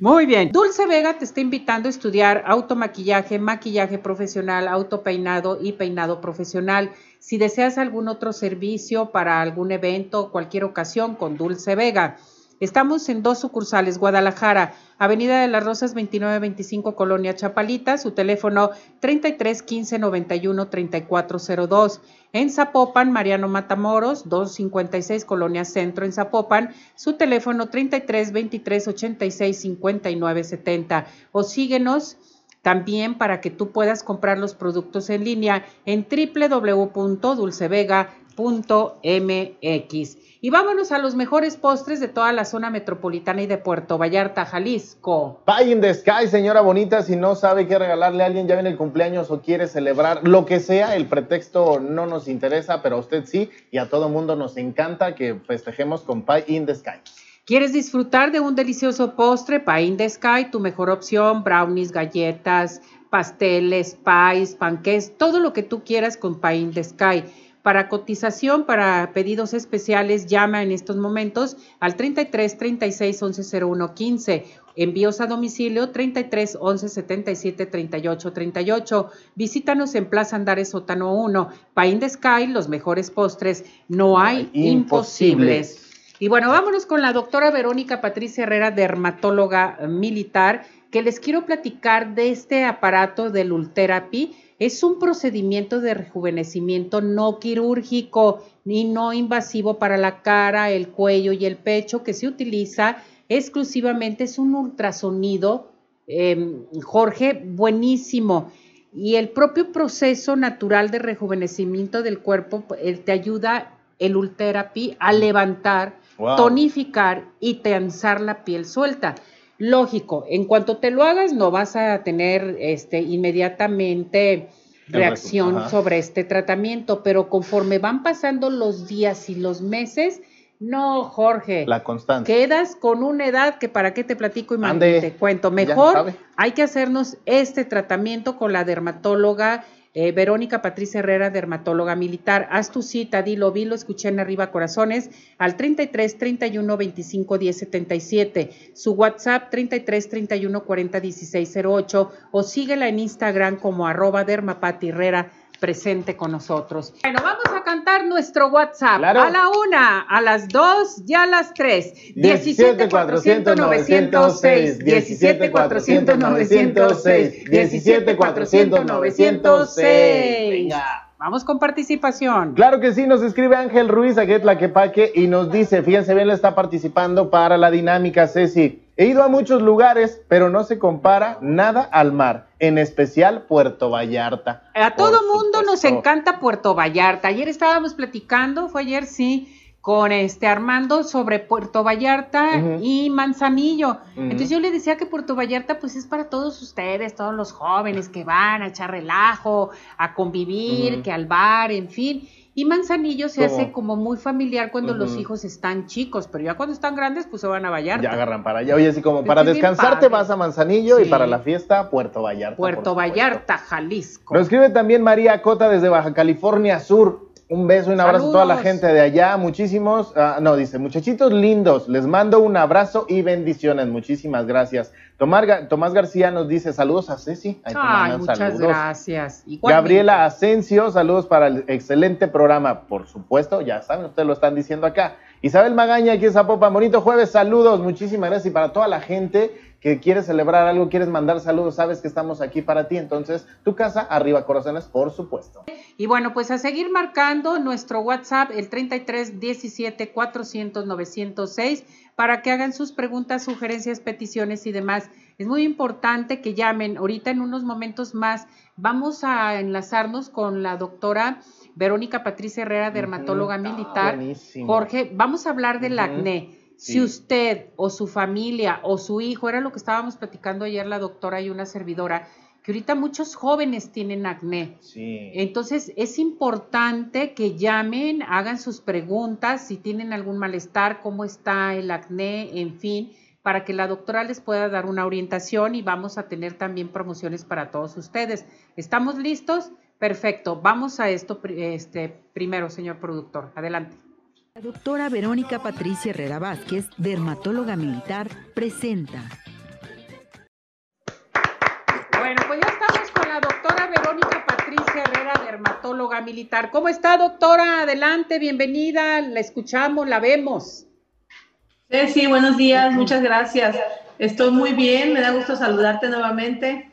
Muy bien. Dulce Vega te está invitando a estudiar automaquillaje, maquillaje profesional, autopeinado y peinado profesional. Si deseas algún otro servicio para algún evento, cualquier ocasión, con Dulce Vega. Estamos en dos sucursales, Guadalajara, Avenida de las Rosas 2925, Colonia Chapalita, su teléfono 33 15 91 3402. En Zapopan, Mariano Matamoros, 256, Colonia Centro, en Zapopan, su teléfono 33 23 86 59 70. O síguenos también para que tú puedas comprar los productos en línea en www.dulcevega.mx. Y vámonos a los mejores postres de toda la zona metropolitana y de Puerto Vallarta, Jalisco. Pie in the Sky, señora bonita, si no sabe qué regalarle a alguien, ya viene el cumpleaños o quiere celebrar lo que sea, el pretexto no nos interesa, pero a usted sí, y a todo mundo nos encanta que festejemos con Pie in the Sky. ¿Quieres disfrutar de un delicioso postre? Pie in the Sky, tu mejor opción, brownies, galletas, pasteles, pies, panqués, todo lo que tú quieras con Pie in the Sky. Para cotización, para pedidos especiales, llama en estos momentos al 33 36 11 01 15. Envíos a domicilio 33 11 77 38 38. Visítanos en Plaza Andares Sótano 1. Pain Sky, los mejores postres. No hay imposibles. Y bueno, vámonos con la doctora Verónica Patricia Herrera, dermatóloga militar, que les quiero platicar de este aparato del Ultherapy es un procedimiento de rejuvenecimiento no quirúrgico ni no invasivo para la cara, el cuello y el pecho que se utiliza exclusivamente, es un ultrasonido, em, Jorge, buenísimo. Y el propio proceso natural de rejuvenecimiento del cuerpo te ayuda el Ultherapy a levantar, tonificar y tensar la piel suelta. Lógico, en cuanto te lo hagas no vas a tener este, inmediatamente reacción sobre este tratamiento, pero conforme van pasando los días y los meses, no, Jorge. La constancia. Quedas con una edad que para qué te platico y te cuento. Mejor hay que hacernos este tratamiento con la dermatóloga eh, Verónica Patricia Herrera, dermatóloga militar. Haz tu cita, dilo, vi, lo escuché en Arriba Corazones, al 33 31 25 10 77. Su WhatsApp 33 31 40 16 08 o síguela en Instagram como arroba dermapati Herrera presente con nosotros. Bueno, vamos a cantar nuestro WhatsApp a la una, a las dos y a las tres. 17 400 906, 17 400 906, 17 400 906. Venga. Vamos con participación. Claro que sí, nos escribe Ángel Ruiz, la Quepaque, y nos dice, fíjense bien, le está participando para la dinámica, Ceci. He ido a muchos lugares, pero no se compara nada al mar, en especial Puerto Vallarta. A todo mundo nos encanta Puerto Vallarta. Ayer estábamos platicando, fue ayer, sí, con este Armando sobre Puerto Vallarta y Manzanillo. Entonces yo le decía que Puerto Vallarta pues es para todos ustedes, todos los jóvenes que van a echar relajo, a convivir, que al bar, en fin. Y Manzanillo se hace como muy familiar cuando los hijos están chicos, pero ya cuando están grandes pues se van a Vallarta. Ya agarran para allá. Oye, así como para descansarte vas a Manzanillo y para la fiesta Puerto Vallarta. Puerto Vallarta, Jalisco. Nos escribe también María Cota desde Baja California Sur. Un beso y un abrazo a toda la gente de allá. Muchísimos, ah, no, dice, muchachitos lindos, les mando un abrazo y bendiciones. Muchísimas gracias. Tomás, García nos dice, saludos a Ceci. Ay, muchas gracias. Gabriela Asensio, saludos para el excelente programa. Por supuesto, ya saben, ustedes lo están diciendo acá. Isabel Magaña, aquí en Zapopan, bonito jueves, saludos, muchísimas gracias. Y para toda la gente que quiere celebrar algo, quieres mandar saludos, sabes que estamos aquí para ti. Entonces, tu casa, arriba corazones, por supuesto. Y bueno, pues a seguir marcando nuestro WhatsApp, el 33 17 400 906, para que hagan sus preguntas, sugerencias, peticiones y demás. es muy importante que llamen. Ahorita en unos momentos más vamos a enlazarnos con la doctora Verónica Patricia Herrera, dermatóloga militar. Jorge, vamos a hablar del acné. Si usted o su familia o su hijo, era lo que estábamos platicando ayer la doctora y una servidora, que ahorita muchos jóvenes tienen acné. Sí. Entonces es importante que llamen, hagan sus preguntas, si tienen algún malestar, cómo está el acné, en fin, para que la doctora les pueda dar una orientación y vamos a tener también promociones para todos ustedes. ¿Estamos listos? Perfecto. Vamos a esto este, primero, señor productor. Adelante. La doctora Verónica Patricia Herrera Vázquez, dermatóloga militar, presenta. Bueno, pues ya estamos con la doctora Verónica Patricia Herrera, dermatóloga militar. ¿Cómo está, doctora? Adelante, bienvenida. La escuchamos, la vemos. Sí, sí, buenos días, muchas gracias. Estoy muy bien, me da gusto saludarte nuevamente.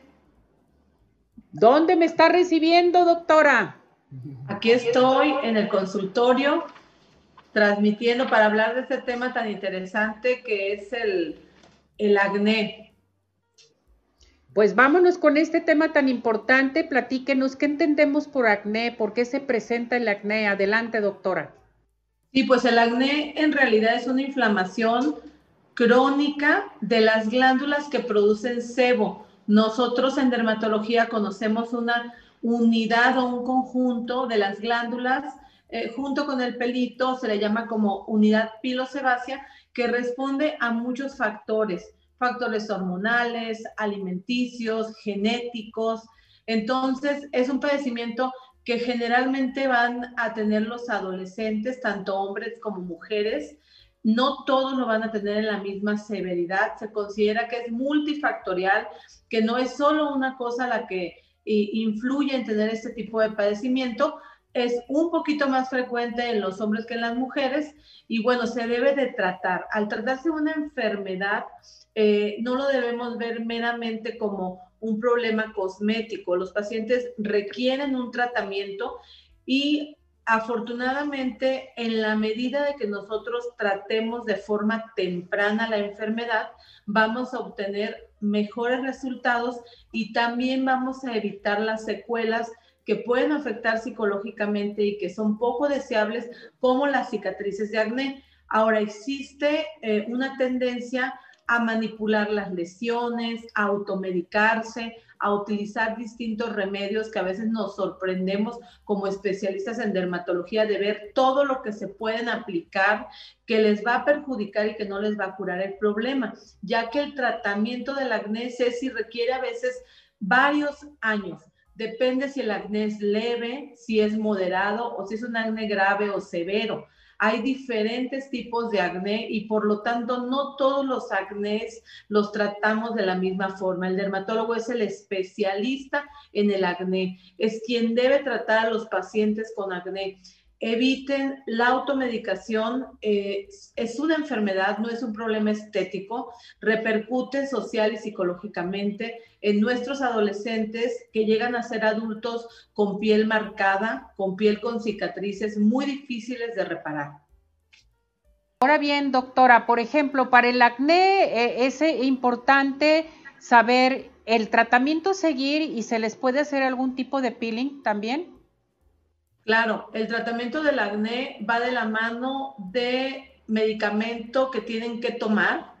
¿Dónde me está recibiendo, doctora? Aquí estoy en el consultorio transmitiendo para hablar de este tema tan interesante que es el, el acné. Pues vámonos con este tema tan importante. Platíquenos qué entendemos por acné, por qué se presenta el acné. Adelante, doctora. Sí, pues el acné en realidad es una inflamación crónica de las glándulas que producen sebo. Nosotros en dermatología conocemos una unidad o un conjunto de las glándulas eh, junto con el pelito, se le llama como unidad pilosebácea, que responde a muchos factores, factores hormonales, alimenticios, genéticos. Entonces, es un padecimiento que generalmente van a tener los adolescentes, tanto hombres como mujeres. No todos lo van a tener en la misma severidad. Se considera que es multifactorial, que no es solo una cosa la que eh, influye en tener este tipo de padecimiento, es un poquito más frecuente en los hombres que en las mujeres y bueno, se debe de tratar. Al tratarse una enfermedad, eh, no lo debemos ver meramente como un problema cosmético. Los pacientes requieren un tratamiento y afortunadamente en la medida de que nosotros tratemos de forma temprana la enfermedad, vamos a obtener mejores resultados y también vamos a evitar las secuelas que pueden afectar psicológicamente y que son poco deseables, como las cicatrices de acné. Ahora existe eh, una tendencia a manipular las lesiones, a automedicarse, a utilizar distintos remedios que a veces nos sorprendemos como especialistas en dermatología de ver todo lo que se pueden aplicar que les va a perjudicar y que no les va a curar el problema, ya que el tratamiento del acné si requiere a veces varios años. Depende si el acné es leve, si es moderado o si es un acné grave o severo. Hay diferentes tipos de acné y por lo tanto no todos los acnés los tratamos de la misma forma. El dermatólogo es el especialista en el acné, es quien debe tratar a los pacientes con acné eviten la automedicación. Eh, es una enfermedad, no es un problema estético, repercute social y psicológicamente en nuestros adolescentes que llegan a ser adultos con piel marcada, con piel con cicatrices muy difíciles de reparar. Ahora bien, doctora, por ejemplo, para el acné eh, es importante saber el tratamiento seguir y se les puede hacer algún tipo de peeling también. Claro, el tratamiento del acné va de la mano de medicamento que tienen que tomar,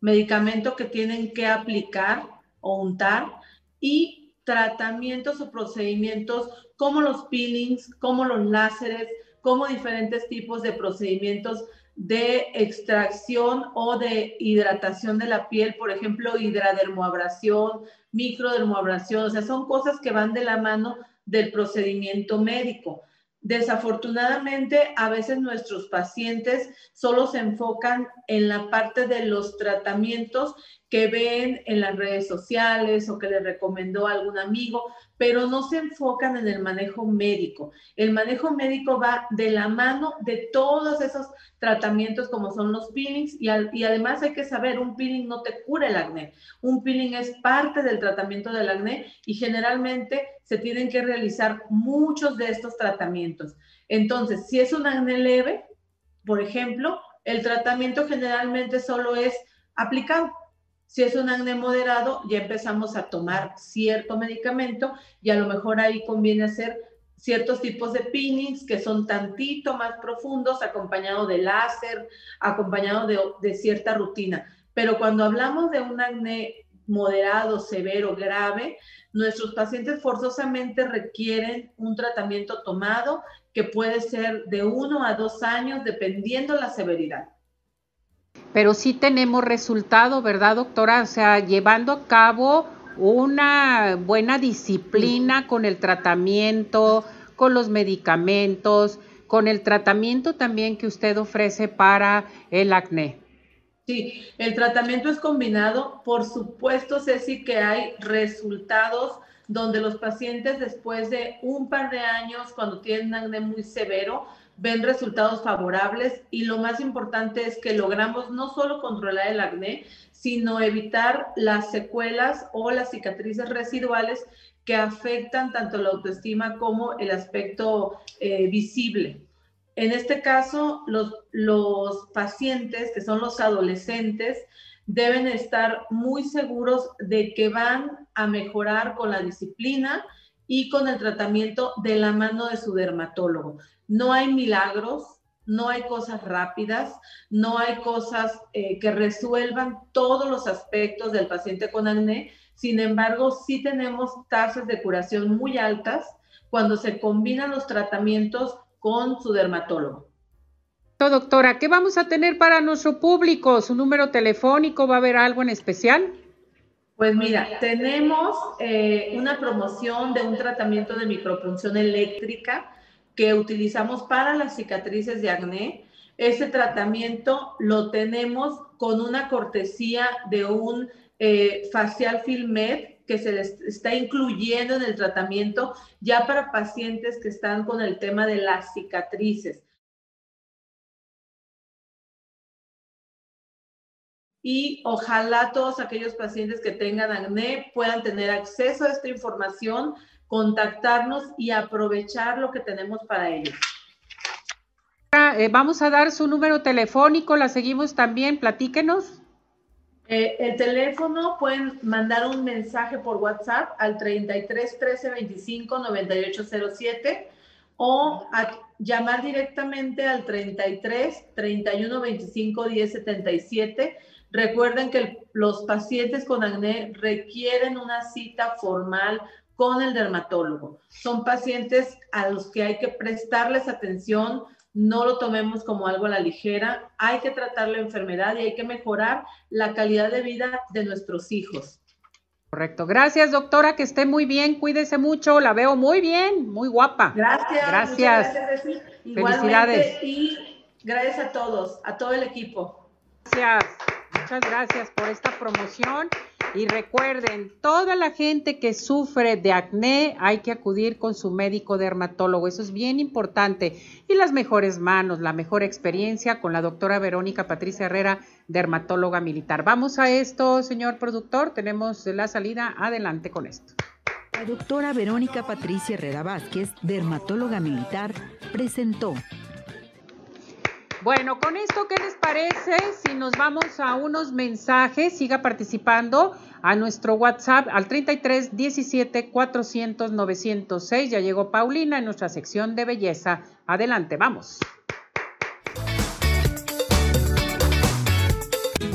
medicamento que tienen que aplicar o untar y tratamientos o procedimientos como los peelings, como los láseres, como diferentes tipos de procedimientos de extracción o de hidratación de la piel, por ejemplo, hidradermoabrasión, microdermoabrasión, o sea, son cosas que van de la mano del procedimiento médico. Desafortunadamente, a veces nuestros pacientes solo se enfocan en la parte de los tratamientos que ven en las redes sociales o que les recomendó algún amigo, pero no se enfocan en el manejo médico. El manejo médico va de la mano de todos esos tratamientos como son los peelings y además hay que saber, un peeling no te cura el acné, un peeling es parte del tratamiento del acné y generalmente se tienen que realizar muchos de estos tratamientos. Entonces, si es un acné leve, por ejemplo, el tratamiento generalmente solo es aplicado Si es un acné moderado, ya empezamos a tomar cierto medicamento y a lo mejor ahí conviene hacer ciertos tipos de peelings que son tantito más profundos, acompañado de láser, acompañado de, de cierta rutina. Pero cuando hablamos de un acné moderado, severo, grave, nuestros pacientes forzosamente requieren un tratamiento tomado que puede ser de uno a dos años dependiendo la severidad. Pero sí tenemos resultado, ¿verdad, doctora? O sea, llevando a cabo una buena disciplina con el tratamiento, con los medicamentos, con el tratamiento también que usted ofrece para el acné. Sí, el tratamiento es combinado. Por supuesto, Ceci, que hay resultados donde los pacientes después de un par de años, cuando tienen acné muy severo, ven resultados favorables y lo más importante es que logramos no solo controlar el acné, sino evitar las secuelas o las cicatrices residuales que afectan tanto la autoestima como el aspecto eh, visible. En este caso, los, los pacientes, que son los adolescentes, deben estar muy seguros de que van a mejorar con la disciplina y con el tratamiento de la mano de su dermatólogo. No hay milagros, no hay cosas rápidas, no hay cosas eh, que resuelvan todos los aspectos del paciente con acné. Sin embargo, sí tenemos tasas de curación muy altas cuando se combinan los tratamientos con su dermatólogo. Doctora, ¿qué vamos a tener para nuestro público? ¿Su número telefónico? ¿Va a haber algo en especial? Pues mira, tenemos eh, una promoción de un tratamiento de micropunción eléctrica que utilizamos para las cicatrices de acné. Ese tratamiento lo tenemos con una cortesía de un eh, facial filmed que se les está incluyendo en el tratamiento ya para pacientes que están con el tema de las cicatrices. Y ojalá todos aquellos pacientes que tengan acné puedan tener acceso a esta información, contactarnos y aprovechar lo que tenemos para ellos. Eh, vamos a dar su número telefónico, la seguimos también, platíquenos. Eh, el teléfono pueden mandar un mensaje por WhatsApp al 33 13 25 98 07 o llamar directamente al 33 31 25 10 77. Recuerden que los pacientes con acné requieren una cita formal con el dermatólogo. Son pacientes a los que hay que prestarles atención no lo tomemos como algo a la ligera, hay que tratar la enfermedad y hay que mejorar la calidad de vida de nuestros hijos. Correcto. Gracias, doctora, que esté muy bien, cuídese mucho, la veo muy bien, muy guapa. Gracias. Gracias. gracias Felicidades. Y gracias a todos, a todo el equipo. Gracias. Muchas gracias por esta promoción y recuerden, toda la gente que sufre de acné hay que acudir con su médico dermatólogo, eso es bien importante. Y las mejores manos, la mejor experiencia con la doctora Verónica Patricia Herrera, dermatóloga militar. Vamos a esto, señor productor, tenemos la salida, adelante con esto. La doctora Verónica Patricia Herrera Vázquez, dermatóloga militar, presentó bueno, con esto, ¿qué les parece si nos vamos a unos mensajes? Siga participando a nuestro WhatsApp al 33 17 400 906. Ya llegó Paulina en nuestra sección de belleza. Adelante, vamos.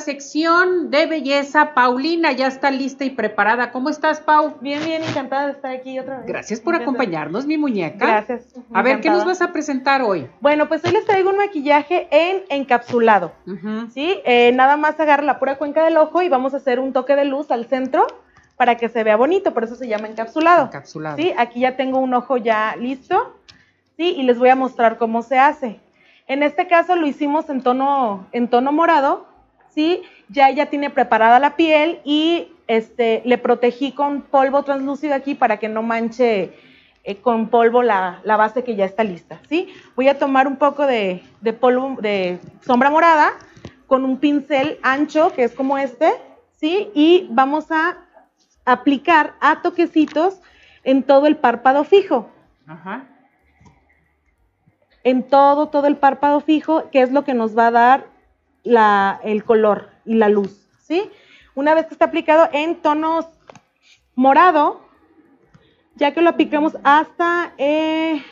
Sección de belleza. Paulina ya está lista y preparada. ¿Cómo estás, Pau? Bien, bien, encantada de estar aquí otra vez. Gracias por acompañarnos, mi muñeca. Gracias. A ver, ¿qué nos vas a presentar hoy? Bueno, pues hoy les traigo un maquillaje en encapsulado. ¿Sí? Eh, nada más agarra la pura cuenca del ojo y vamos a hacer un toque de luz al centro para que se vea bonito, por eso se llama encapsulado. Encapsulado. Sí, aquí ya tengo un ojo ya listo. Sí, y les voy a mostrar cómo se hace. En este caso lo hicimos en tono, en tono morado, ¿sí? Ya ella tiene preparada la piel y este, le protegí con polvo translúcido aquí para que no manche eh, con polvo la, base que ya está lista, ¿sí? Voy a tomar un poco de, de, polvo, de sombra morada con un pincel ancho, que es como este, ¿sí? Y vamos a aplicar a toquecitos en todo el párpado fijo. Ajá. En todo, todo el párpado fijo, que es lo que nos va a dar la, el color y la luz, ¿sí? Una vez que está aplicado en tonos morado, ya que lo aplicamos hasta eh,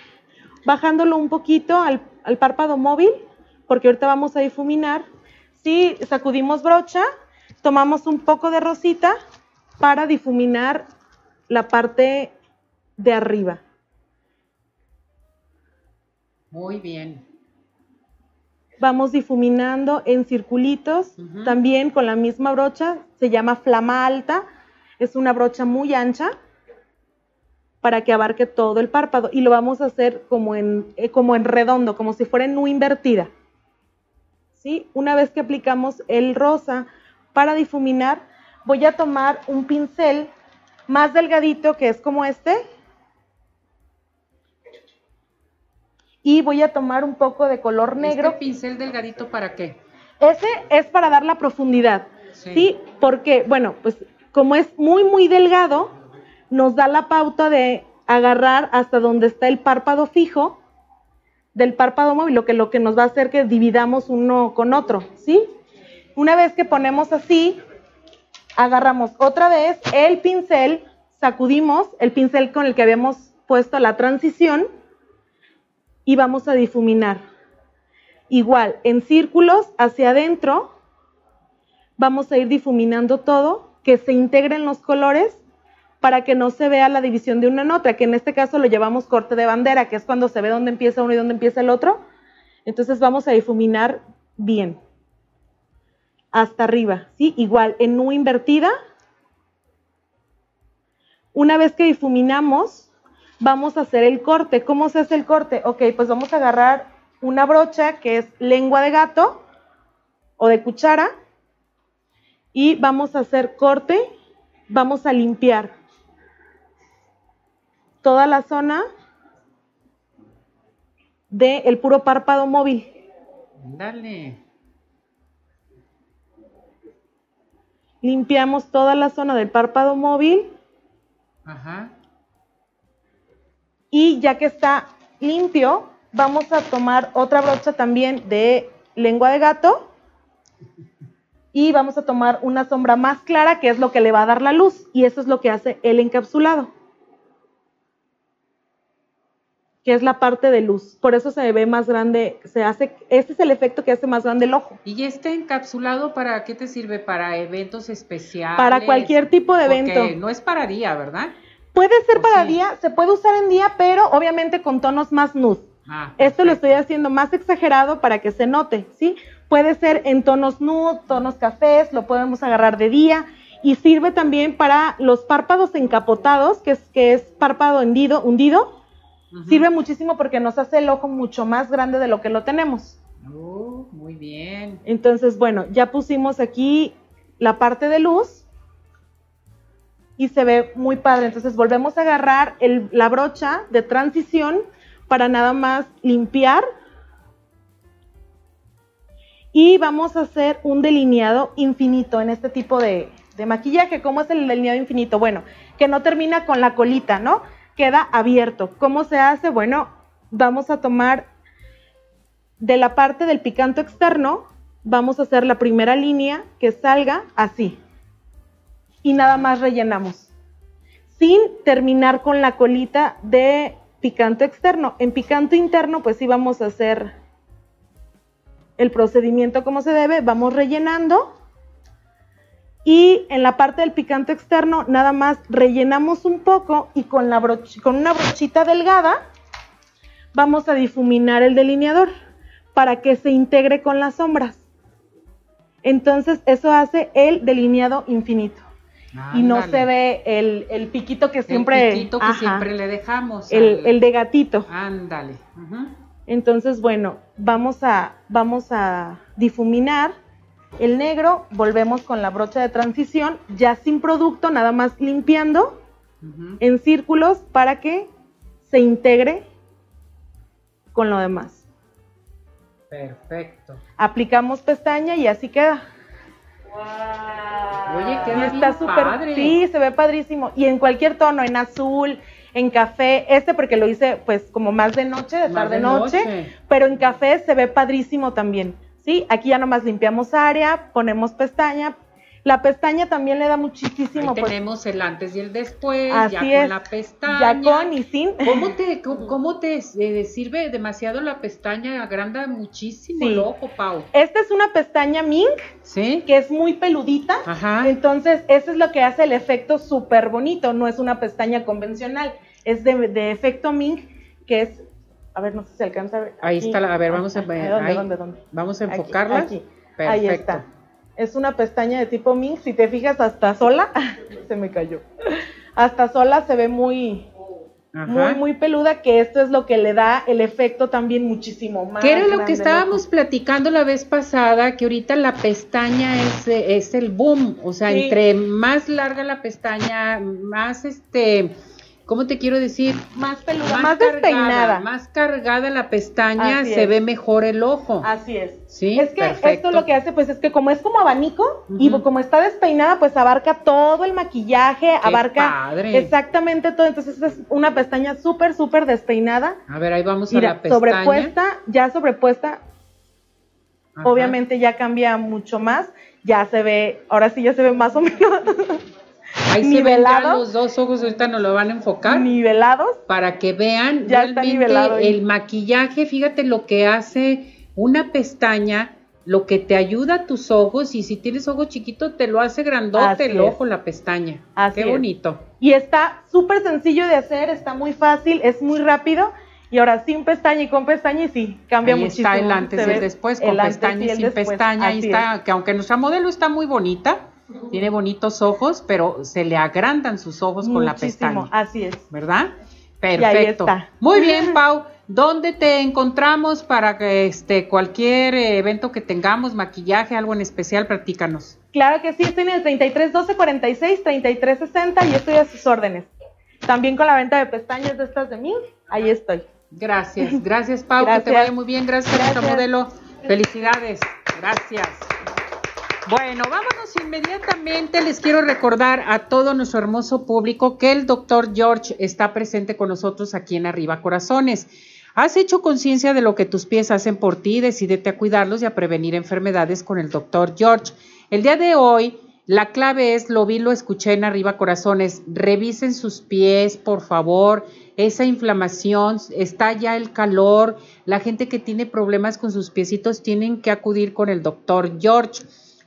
bajándolo un poquito al, al, párpado móvil, porque ahorita vamos a difuminar, si sacudimos brocha, tomamos un poco de rosita para difuminar la parte de arriba. Muy bien vamos difuminando en circulitos, también con la misma brocha, se llama flama alta, es una brocha muy ancha para que abarque todo el párpado y lo vamos a hacer como en, eh, como en redondo, como si fuera en U invertida. ¿Sí? Una vez que aplicamos el rosa para difuminar, voy a tomar un pincel más delgadito que es como este, y voy a tomar un poco de color ¿Este negro. ¿Este pincel delgadito para qué? Ese es para dar la profundidad, ¿sí? Porque, bueno, pues como es muy, muy delgado, nos da la pauta de agarrar hasta donde está el párpado fijo del párpado móvil, lo que, lo que nos va a hacer que dividamos uno con otro, ¿sí? Una vez que ponemos así, agarramos otra vez el pincel, sacudimos el pincel con el que habíamos puesto la transición y vamos a difuminar. Igual, en círculos hacia adentro, vamos a ir difuminando todo, que se integren los colores para que no se vea la división de una en otra, que en este caso lo llevamos corte de bandera, que es cuando se ve dónde empieza uno y dónde empieza el otro. Entonces vamos a difuminar bien. Hasta arriba, ¿sí? Igual, en U invertida. Una vez que difuminamos, vamos a hacer el corte. ¿Cómo se hace el corte? Ok, pues vamos a agarrar una brocha que es lengua de gato o de cuchara y vamos a hacer corte, vamos a limpiar toda la zona del puro párpado móvil. Dale. Limpiamos toda la zona del párpado móvil. Ajá. Y ya que está limpio, vamos a tomar otra brocha también de lengua de gato y vamos a tomar una sombra más clara que es lo que le va a dar la luz y eso es lo que hace el encapsulado que es la parte de luz. Por eso se ve más grande, se hace, este es el efecto que hace más grande el ojo. ¿Y este encapsulado para qué te sirve? ¿Para eventos especiales? Para cualquier tipo de evento. no es para día, ¿verdad? Puede ser para día, se puede usar en día, pero obviamente con tonos más nude. Ah, Esto lo estoy haciendo más exagerado para que se note, ¿sí? Puede ser en tonos nude, tonos cafés, lo podemos agarrar de día y sirve también para los párpados encapotados, que es, que es párpado hundido. Sirve muchísimo porque nos hace el ojo mucho más grande de lo que lo tenemos. Oh, muy bien. Entonces, bueno, ya pusimos aquí la parte de luz y se ve muy padre. Entonces volvemos a agarrar la brocha de transición para nada más limpiar y vamos a hacer un delineado infinito en este tipo de, de maquillaje. ¿Cómo es el delineado infinito? Bueno, que no termina con la colita, ¿no? Queda abierto. ¿Cómo se hace? Bueno, vamos a tomar de la parte del picanto externo, vamos a hacer la primera línea que salga así. Y nada más rellenamos. Sin terminar con la colita de picanto externo. En picanto interno, pues sí vamos a hacer el procedimiento como se debe. Vamos rellenando y en la parte del picante externo nada más rellenamos un poco y con, con una brochita delgada vamos a difuminar el delineador para que se integre con las sombras. Entonces eso hace el delineado infinito. Y no se ve el, piquito que siempre... El piquito que siempre le dejamos. El, de gatito. Ándale. Entonces, bueno, vamos a, vamos a difuminar el negro, volvemos con la brocha de transición, ya sin producto, nada más limpiando en círculos para que se integre con lo demás. Perfecto. Aplicamos pestaña y así queda. Wow. Oye, queda está súper. Sí, se ve padrísimo. Y en cualquier tono, en azul, en café, este porque lo hice pues como más de noche, de tarde noche, pero en café se ve padrísimo también. ¿sí? Aquí ya nomás limpiamos área, ponemos pestaña. La pestaña también le da muchísimo. Ahí pues tenemos el antes y el después, ya con la pestaña. Ya con y sin. ¿Cómo te, (laughs) cómo, te eh, sirve demasiado la pestaña? Agranda muchísimo el ojo, Pau. Esta es una pestaña Mink, ¿Sí? que es muy peludita. Ajá. Entonces, eso es lo que hace el efecto súper bonito. No es una pestaña convencional, es de, de efecto Mink, que es a ver, no sé si alcanza a ver. Ahí está, la, a ver, vamos a ver. ¿Dónde, dónde, dónde? Vamos a enfocarla. Aquí, Ahí está. Es una pestaña de tipo Mink. Si te fijas, hasta sola, (laughs) se me cayó. Hasta sola se ve muy, muy, muy peluda, que esto es lo que le da el efecto también muchísimo más. ¿Qué era lo que estábamos platicando la vez pasada? Que ahorita la pestaña es, es el boom. O sea, entre más larga la pestaña, más este ¿cómo te quiero decir? Más peluda, más, despeinada. Más cargada la pestaña, se ve mejor el ojo. Así es. Sí, es que esto lo que hace, pues es que como es como abanico y como está despeinada, pues abarca todo el maquillaje, abarca exactamente todo. Entonces es una pestaña súper, súper despeinada. A ver, ahí vamos a la pestaña. Sobrepuesta, ya sobrepuesta, obviamente ya cambia mucho más. Ya se ve, ahora sí ya se ve más o menos. (laughs) Ahí se ven los dos ojos, ahorita nos lo van a enfocar. Nivelados. Para que vean ya realmente el maquillaje, fíjate lo que hace una pestaña, lo que te ayuda a tus ojos y si tienes ojos chiquitos te lo hace grandote el ojo, la pestaña. Qué bonito. Y está súper sencillo de hacer, está muy fácil, es muy rápido. Y ahora sin pestaña y con pestaña y sí, cambia ahí muchísimo. Está el antes y el después, con pestaña y, sin pestaña. Ahí está, que aunque nuestra modelo está muy bonita, tiene bonitos ojos, pero se le agrandan sus ojos con la pestaña. Así es. ¿Verdad? Perfecto. Muy bien, Pau. ¿Dónde te encontramos para que este cualquier evento que tengamos, maquillaje, algo en especial, practícanos? Claro que sí, estoy en el 33 12 46 33 60 y estoy a sus órdenes. También con la venta de pestañas de estas de mí, ahí estoy. Gracias, gracias Pau, que te vaya muy bien, gracias, gracias. a modelo. Felicidades, gracias. Bueno, vámonos inmediatamente. Les quiero recordar a todo nuestro hermoso público que el doctor George está presente con nosotros aquí en Arriba Corazones. Has hecho conciencia de lo que tus pies hacen por ti, decidete a cuidarlos y a prevenir enfermedades con el doctor George. El día de hoy, la clave es, lo vi, lo escuché en Arriba Corazones, revisen sus pies, por favor, esa inflamación, está ya el calor, la gente que tiene problemas con sus piecitos tienen que acudir con el doctor George.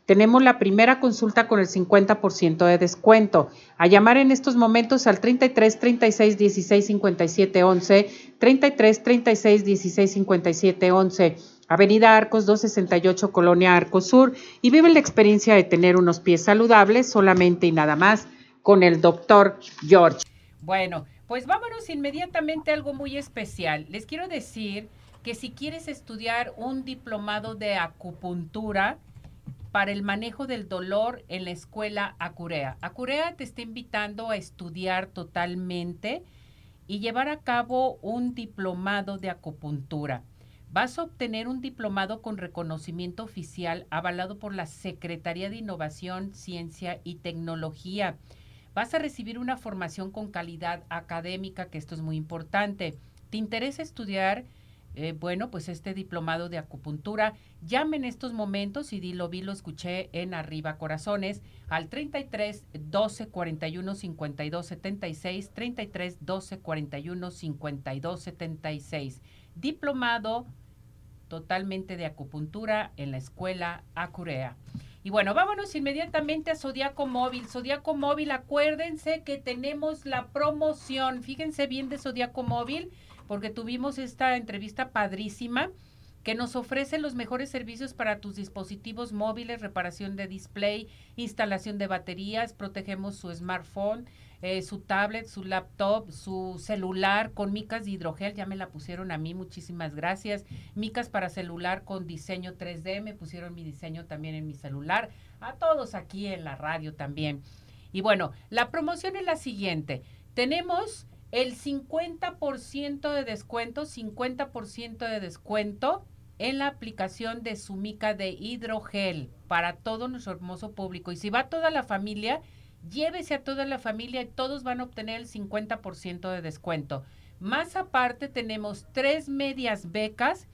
Tenemos la primera consulta con el 50% de descuento. A llamar en estos momentos al 33 36 16 57 11, 33 36 16 57 11 Avenida Arcos 268, Colonia Arcos Sur, y vive la experiencia de tener unos pies saludables solamente y nada más con el doctor George. Bueno, pues vámonos inmediatamente a algo muy especial. Les quiero decir que si quieres estudiar un diplomado de acupuntura para el manejo del dolor en la escuela Acurea, Acurea te está invitando a estudiar totalmente y llevar a cabo un diplomado de acupuntura. Vas a obtener un diplomado con reconocimiento oficial avalado por la Secretaría de Innovación, Ciencia y Tecnología. Vas a recibir una formación con calidad académica, que esto es muy importante. ¿Te interesa estudiar? Eh, bueno, pues este diplomado de acupuntura, llame en estos momentos y di, lo vi, lo escuché en Arriba Corazones al 33 12 41 52 76, 33 12 41 52 76. Diplomado totalmente de acupuntura en la escuela Acurea. Y bueno, vámonos inmediatamente a Zodiaco Móvil. Zodiaco Móvil, acuérdense que tenemos la promoción. Fíjense bien de Zodiaco Móvil porque tuvimos esta entrevista padrísima que nos ofrece los mejores servicios para tus dispositivos móviles, reparación de display, instalación de baterías, protegemos su smartphone, eh, su tablet, su laptop, su celular con micas de hidrogel, ya me la pusieron a mí, muchísimas gracias. Micas para celular con diseño 3D, me pusieron mi diseño también en mi celular, a todos aquí en la radio también. Y bueno, la promoción es la siguiente. Tenemos el 50% de descuento, 50% de descuento en la aplicación de Sumica de hidrogel para todo nuestro hermoso público. Y si va toda la familia, llévese a toda la familia y todos van a obtener el 50% de descuento. Más aparte, tenemos tres medias becas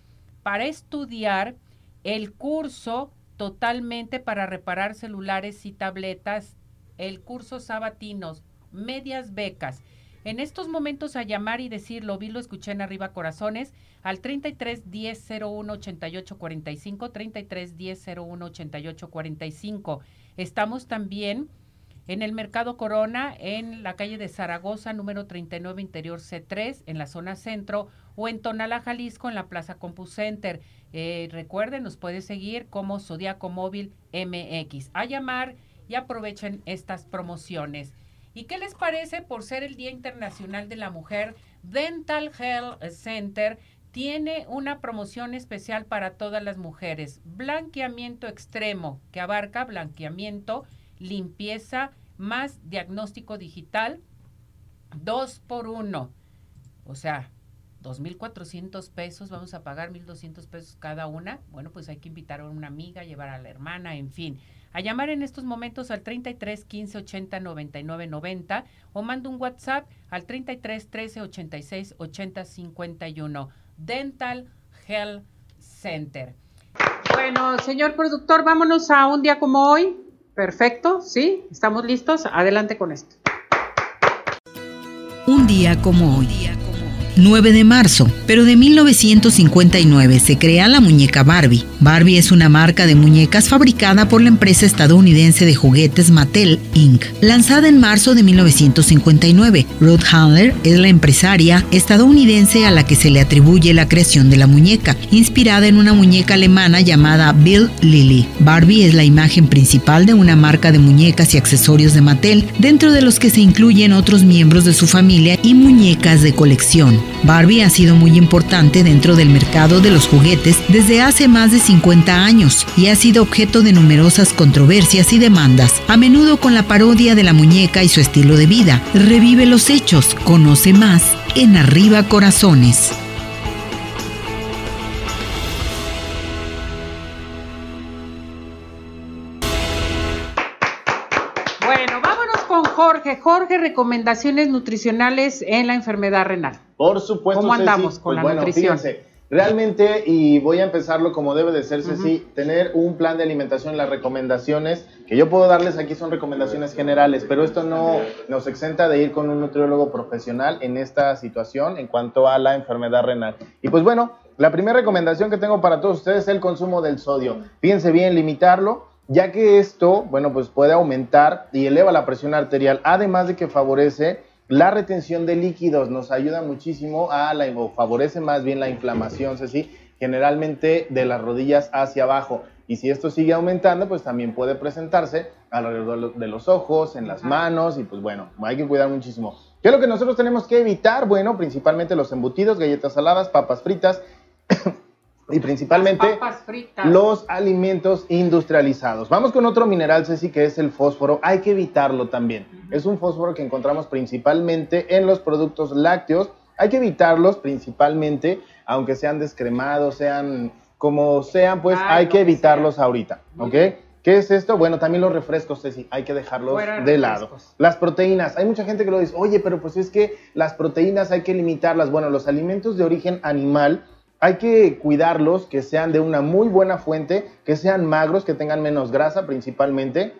para estudiar el curso totalmente para reparar celulares y tabletas, el curso sabatinos, medias becas. En estos momentos a llamar y decir, lo vi, lo escuché en arriba corazones, al 33 10 01 88 45, 33 10 01 88 45. Estamos también en el Mercado Corona, en la calle de Zaragoza, número 39, interior C3, en la zona centro, o en Tonala, Jalisco, en la Plaza CompuCenter. Eh, recuerden, nos puede seguir como Zodiaco Móvil MX. A llamar y aprovechen estas promociones. ¿Y qué les parece por ser el Día Internacional de la Mujer? Dental Health Center tiene una promoción especial para todas las mujeres. Blanqueamiento extremo, que abarca blanqueamiento, limpieza, más diagnóstico digital, dos por uno. O sea, 2.400 pesos, vamos a pagar 1.200 pesos cada una. Bueno, pues hay que invitar a una amiga, llevar a la hermana, en fin a llamar en estos momentos al 33 15 80 99 90 o manda un WhatsApp al 33 13 86 80 51. Dental Health Center. Bueno, señor productor, vámonos a un día como hoy. Perfecto, ¿sí? ¿Estamos listos? Adelante con esto. Un día como hoy. 9 de marzo, pero de 1959 se crea la muñeca Barbie. Barbie es una marca de muñecas fabricada por la empresa estadounidense de juguetes Mattel Inc., lanzada en marzo de 1959. Ruth Handler es la empresaria estadounidense a la que se le atribuye la creación de la muñeca, inspirada en una muñeca alemana llamada Bill Lilly. Barbie es la imagen principal de una marca de muñecas y accesorios de Mattel, dentro de los que se incluyen otros miembros de su familia y muñecas de colección. Barbie ha sido muy importante dentro del mercado de los juguetes desde hace más de 50 años y ha sido objeto de numerosas controversias y demandas, a menudo con la parodia de la muñeca y su estilo de vida. Revive los hechos, conoce más en Arriba Corazones. Jorge. Recomendaciones nutricionales en la enfermedad renal. Por supuesto. ¿Cómo andamos con pues la nutrición? realmente, y voy a empezarlo como debe de ser, Ceci, tener un plan de alimentación, las recomendaciones que yo puedo darles aquí son recomendaciones generales, pero esto no nos exenta de ir con un nutriólogo profesional en esta situación en cuanto a la enfermedad renal. Y pues bueno, la primera recomendación que tengo para todos ustedes es el consumo del sodio. Fíjense bien, limitarlo ya que esto, bueno, pues puede aumentar y eleva la presión arterial, además de que favorece la retención de líquidos nos ayuda muchísimo a la, o favorece más bien la inflamación, ¿sí? generalmente de las rodillas hacia abajo. Y si esto sigue aumentando, pues también puede presentarse alrededor de los ojos, en las manos, y pues bueno, hay que cuidar muchísimo. ¿Qué es lo que nosotros tenemos que evitar? Bueno, principalmente los embutidos, galletas saladas, papas fritas y principalmente los alimentos industrializados. Vamos con otro mineral, Ceci, que es el fósforo. Hay que evitarlo también. Es un fósforo que encontramos principalmente en los productos lácteos. Hay que evitarlos principalmente, aunque sean descremados, sean como sean, pues hay que evitarlos ahorita, ¿ok? ¿Qué es esto? Bueno, también los refrescos, Ceci, hay que dejarlos de lado. Las proteínas, hay mucha gente que lo dice, oye, pero pues es que las proteínas hay que limitarlas. Bueno, los alimentos de origen animal hay que cuidarlos, que sean de una muy buena fuente, que sean magros, que tengan menos grasa principalmente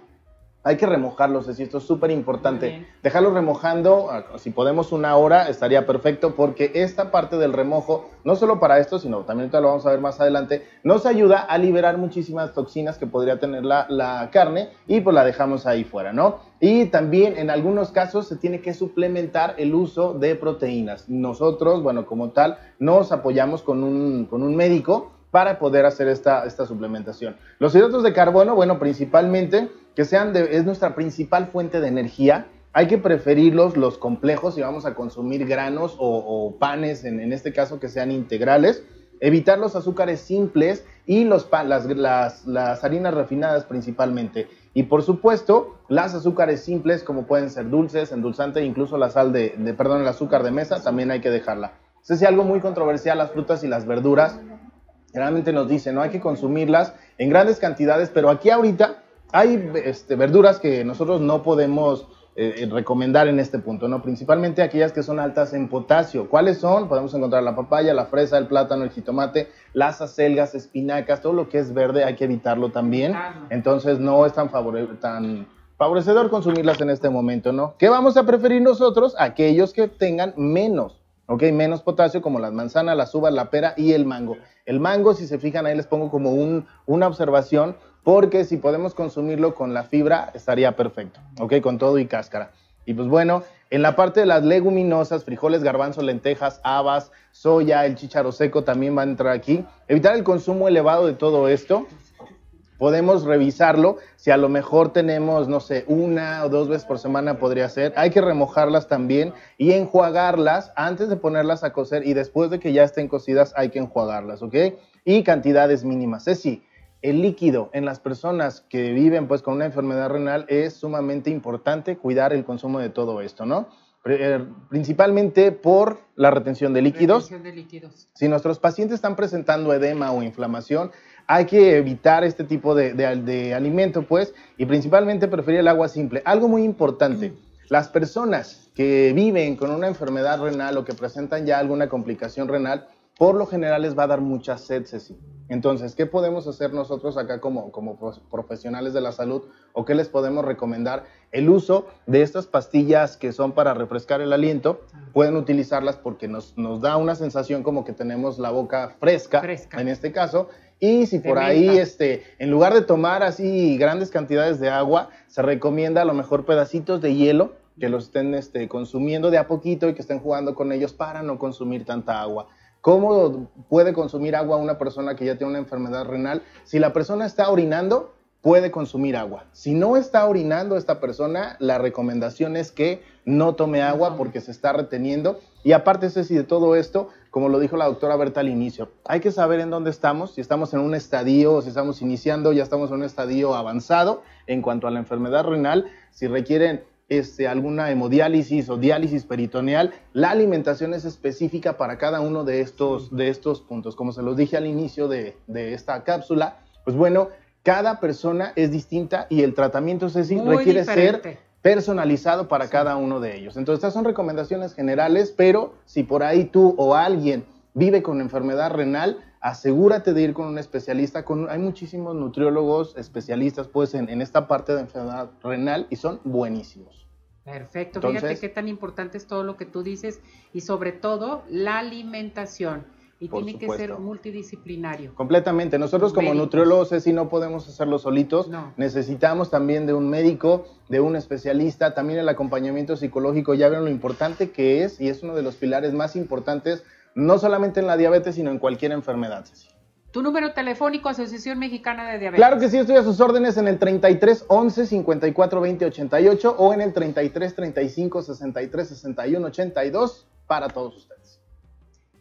hay que remojarlos, es esto es súper importante. Dejarlos remojando, ah, si podemos una hora, estaría perfecto, porque esta parte del remojo, no solo para esto, sino también lo vamos a ver más adelante, nos ayuda a liberar muchísimas toxinas que podría tener la, la carne y pues la dejamos ahí fuera, ¿no? Y también en algunos casos se tiene que suplementar el uso de proteínas. Nosotros, bueno, como tal, nos apoyamos con un, con un médico para poder hacer esta, esta suplementación. Los hidratos de carbono, bueno, principalmente que sean es nuestra principal fuente de energía. Hay que preferirlos los complejos si vamos a consumir granos o, panes, en, este caso que sean integrales. Evitar los azúcares simples y los las, harinas refinadas principalmente. Y por supuesto, las azúcares simples como pueden ser dulces, endulzante, incluso la sal de, de perdón, el azúcar de mesa, también hay que dejarla. Eso es algo muy controversial, las frutas y las verduras generalmente nos dicen, no hay que consumirlas en grandes cantidades, pero aquí ahorita hay este, verduras que nosotros no podemos eh, eh, recomendar en este punto, ¿no? Principalmente aquellas que son altas en potasio. ¿Cuáles son? Podemos encontrar la papaya, la fresa, el plátano, el jitomate, las acelgas, espinacas, todo lo que es verde hay que evitarlo también. Entonces no es tan, tan favorecedor consumirlas en este momento, ¿no? ¿Qué vamos a preferir nosotros? Aquellos que tengan menos ¿ok? Menos potasio como las manzanas, las uvas, la pera y el mango. El mango, si se fijan ahí les pongo como un, una observación, porque si podemos consumirlo con la fibra estaría perfecto, ¿ok? Con todo y cáscara. Y pues bueno, en la parte de las leguminosas, frijoles, garbanzos, lentejas, habas, soya, el chícharo seco también va a entrar aquí. Evitar el consumo elevado de todo esto podemos revisarlo. Si a lo mejor tenemos, no sé, una o dos veces por semana podría ser. Hay que remojarlas también y enjuagarlas antes de ponerlas a cocer y después de que ya estén cocidas hay que enjuagarlas, ¿ok? Y cantidades mínimas. Decir, el líquido en las personas que viven pues con una enfermedad renal es sumamente importante cuidar el consumo de todo esto, ¿no? Eh, principalmente por la retención de líquidos. Retención de líquidos. Si nuestros pacientes están presentando edema o inflamación, hay que evitar este tipo de, de, alimento, pues, y principalmente preferir el agua simple. Algo muy importante, las personas que viven con una enfermedad renal o que presentan ya alguna complicación renal, por lo general les va a dar mucha sed, Ceci. Entonces, ¿qué podemos hacer nosotros acá como, como profesionales de la salud o qué les podemos recomendar? El uso de estas pastillas que son para refrescar el aliento, pueden utilizarlas porque nos, nos da una sensación como que tenemos la boca fresca, fresca. en este caso, y si por ahí, este, en lugar de tomar así grandes cantidades de agua, se recomienda a lo mejor pedacitos de hielo que los estén este, consumiendo de a poquito y que estén jugando con ellos para no consumir tanta agua. ¿Cómo puede consumir agua una persona que ya tiene una enfermedad renal? Si la persona está orinando, puede consumir agua. Si no está orinando esta persona, la recomendación es que no tome agua porque se está reteniendo. Y aparte, Ceci, de todo esto, como lo dijo la doctora Berta al inicio, hay que saber en dónde estamos, si estamos en un estadio, si estamos iniciando, ya estamos en un estadio avanzado en cuanto a la enfermedad renal, si requieren este, alguna hemodiálisis o diálisis peritoneal, la alimentación es específica para cada uno de estos, de estos puntos. Como se los dije al inicio de, de esta cápsula, pues bueno, cada persona es distinta y el tratamiento Ceci, requiere ser personalizado para cada uno de ellos. Entonces, estas son recomendaciones generales, pero si por ahí tú o alguien vive con enfermedad renal, asegúrate de ir con un especialista. Con, hay muchísimos nutriólogos especialistas pues, en, en esta parte de enfermedad renal y son buenísimos. Perfecto, fíjate qué tan importante es todo lo que tú dices y sobre todo la alimentación y tiene que ser multidisciplinario. Completamente. Nosotros como nutriólogos, si no podemos hacerlo solitos. Necesitamos también de un médico, de un especialista, también el acompañamiento psicológico. Ya ven lo importante que es y es uno de los pilares más importantes, no solamente en la diabetes, sino en cualquier enfermedad. Tu número telefónico, Asociación Mexicana de Diabetes. Claro que sí, estoy a sus órdenes en el 33 11 54 20 88 o en el 33 35 63 61 82 para todos ustedes.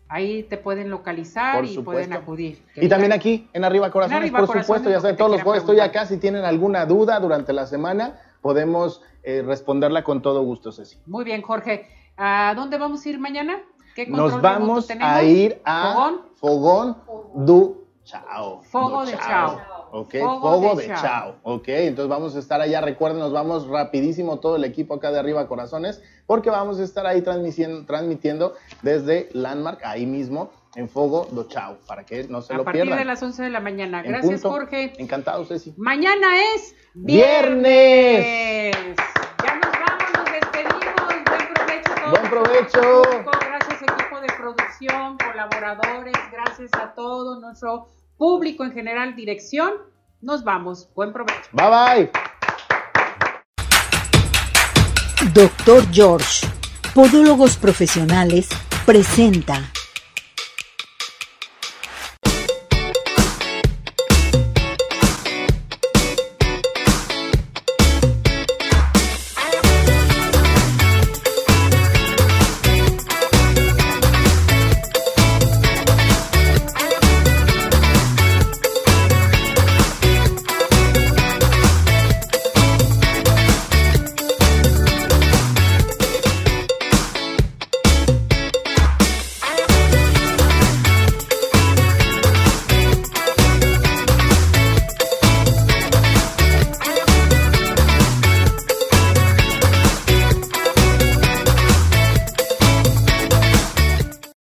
Ahí te pueden localizar y pueden acudir. Y también aquí en Arriba Corazones, por supuesto, ya saben, todos los jueves estoy acá. Si tienen alguna duda durante la semana, podemos eh, responderla con todo gusto, Ceci. Muy bien, Jorge. ¿A dónde vamos a ir mañana? Nos vamos a ir a Fogón, Fogón du Chao. Fogo de Chao. Ok, Fogo, de, chao. Ok, entonces vamos a estar allá. Recuerden, nos vamos rapidísimo todo el equipo acá de arriba, corazones, porque vamos a estar ahí transmitiendo, transmitiendo desde Landmark, ahí mismo, en Fogo do Chao, para que no se lo pierdan. A partir de las 11 de la mañana. Gracias, Jorge. Encantado, Ceci. Mañana es viernes. Ya nos vamos, nos despedimos. Buen provecho. Todos. Buen provecho. Gracias, equipo de producción, colaboradores. Gracias a todo nuestro público en general, dirección. Nos vamos. Buen provecho. Bye bye. Doctor George, Podólogos Profesionales, presenta.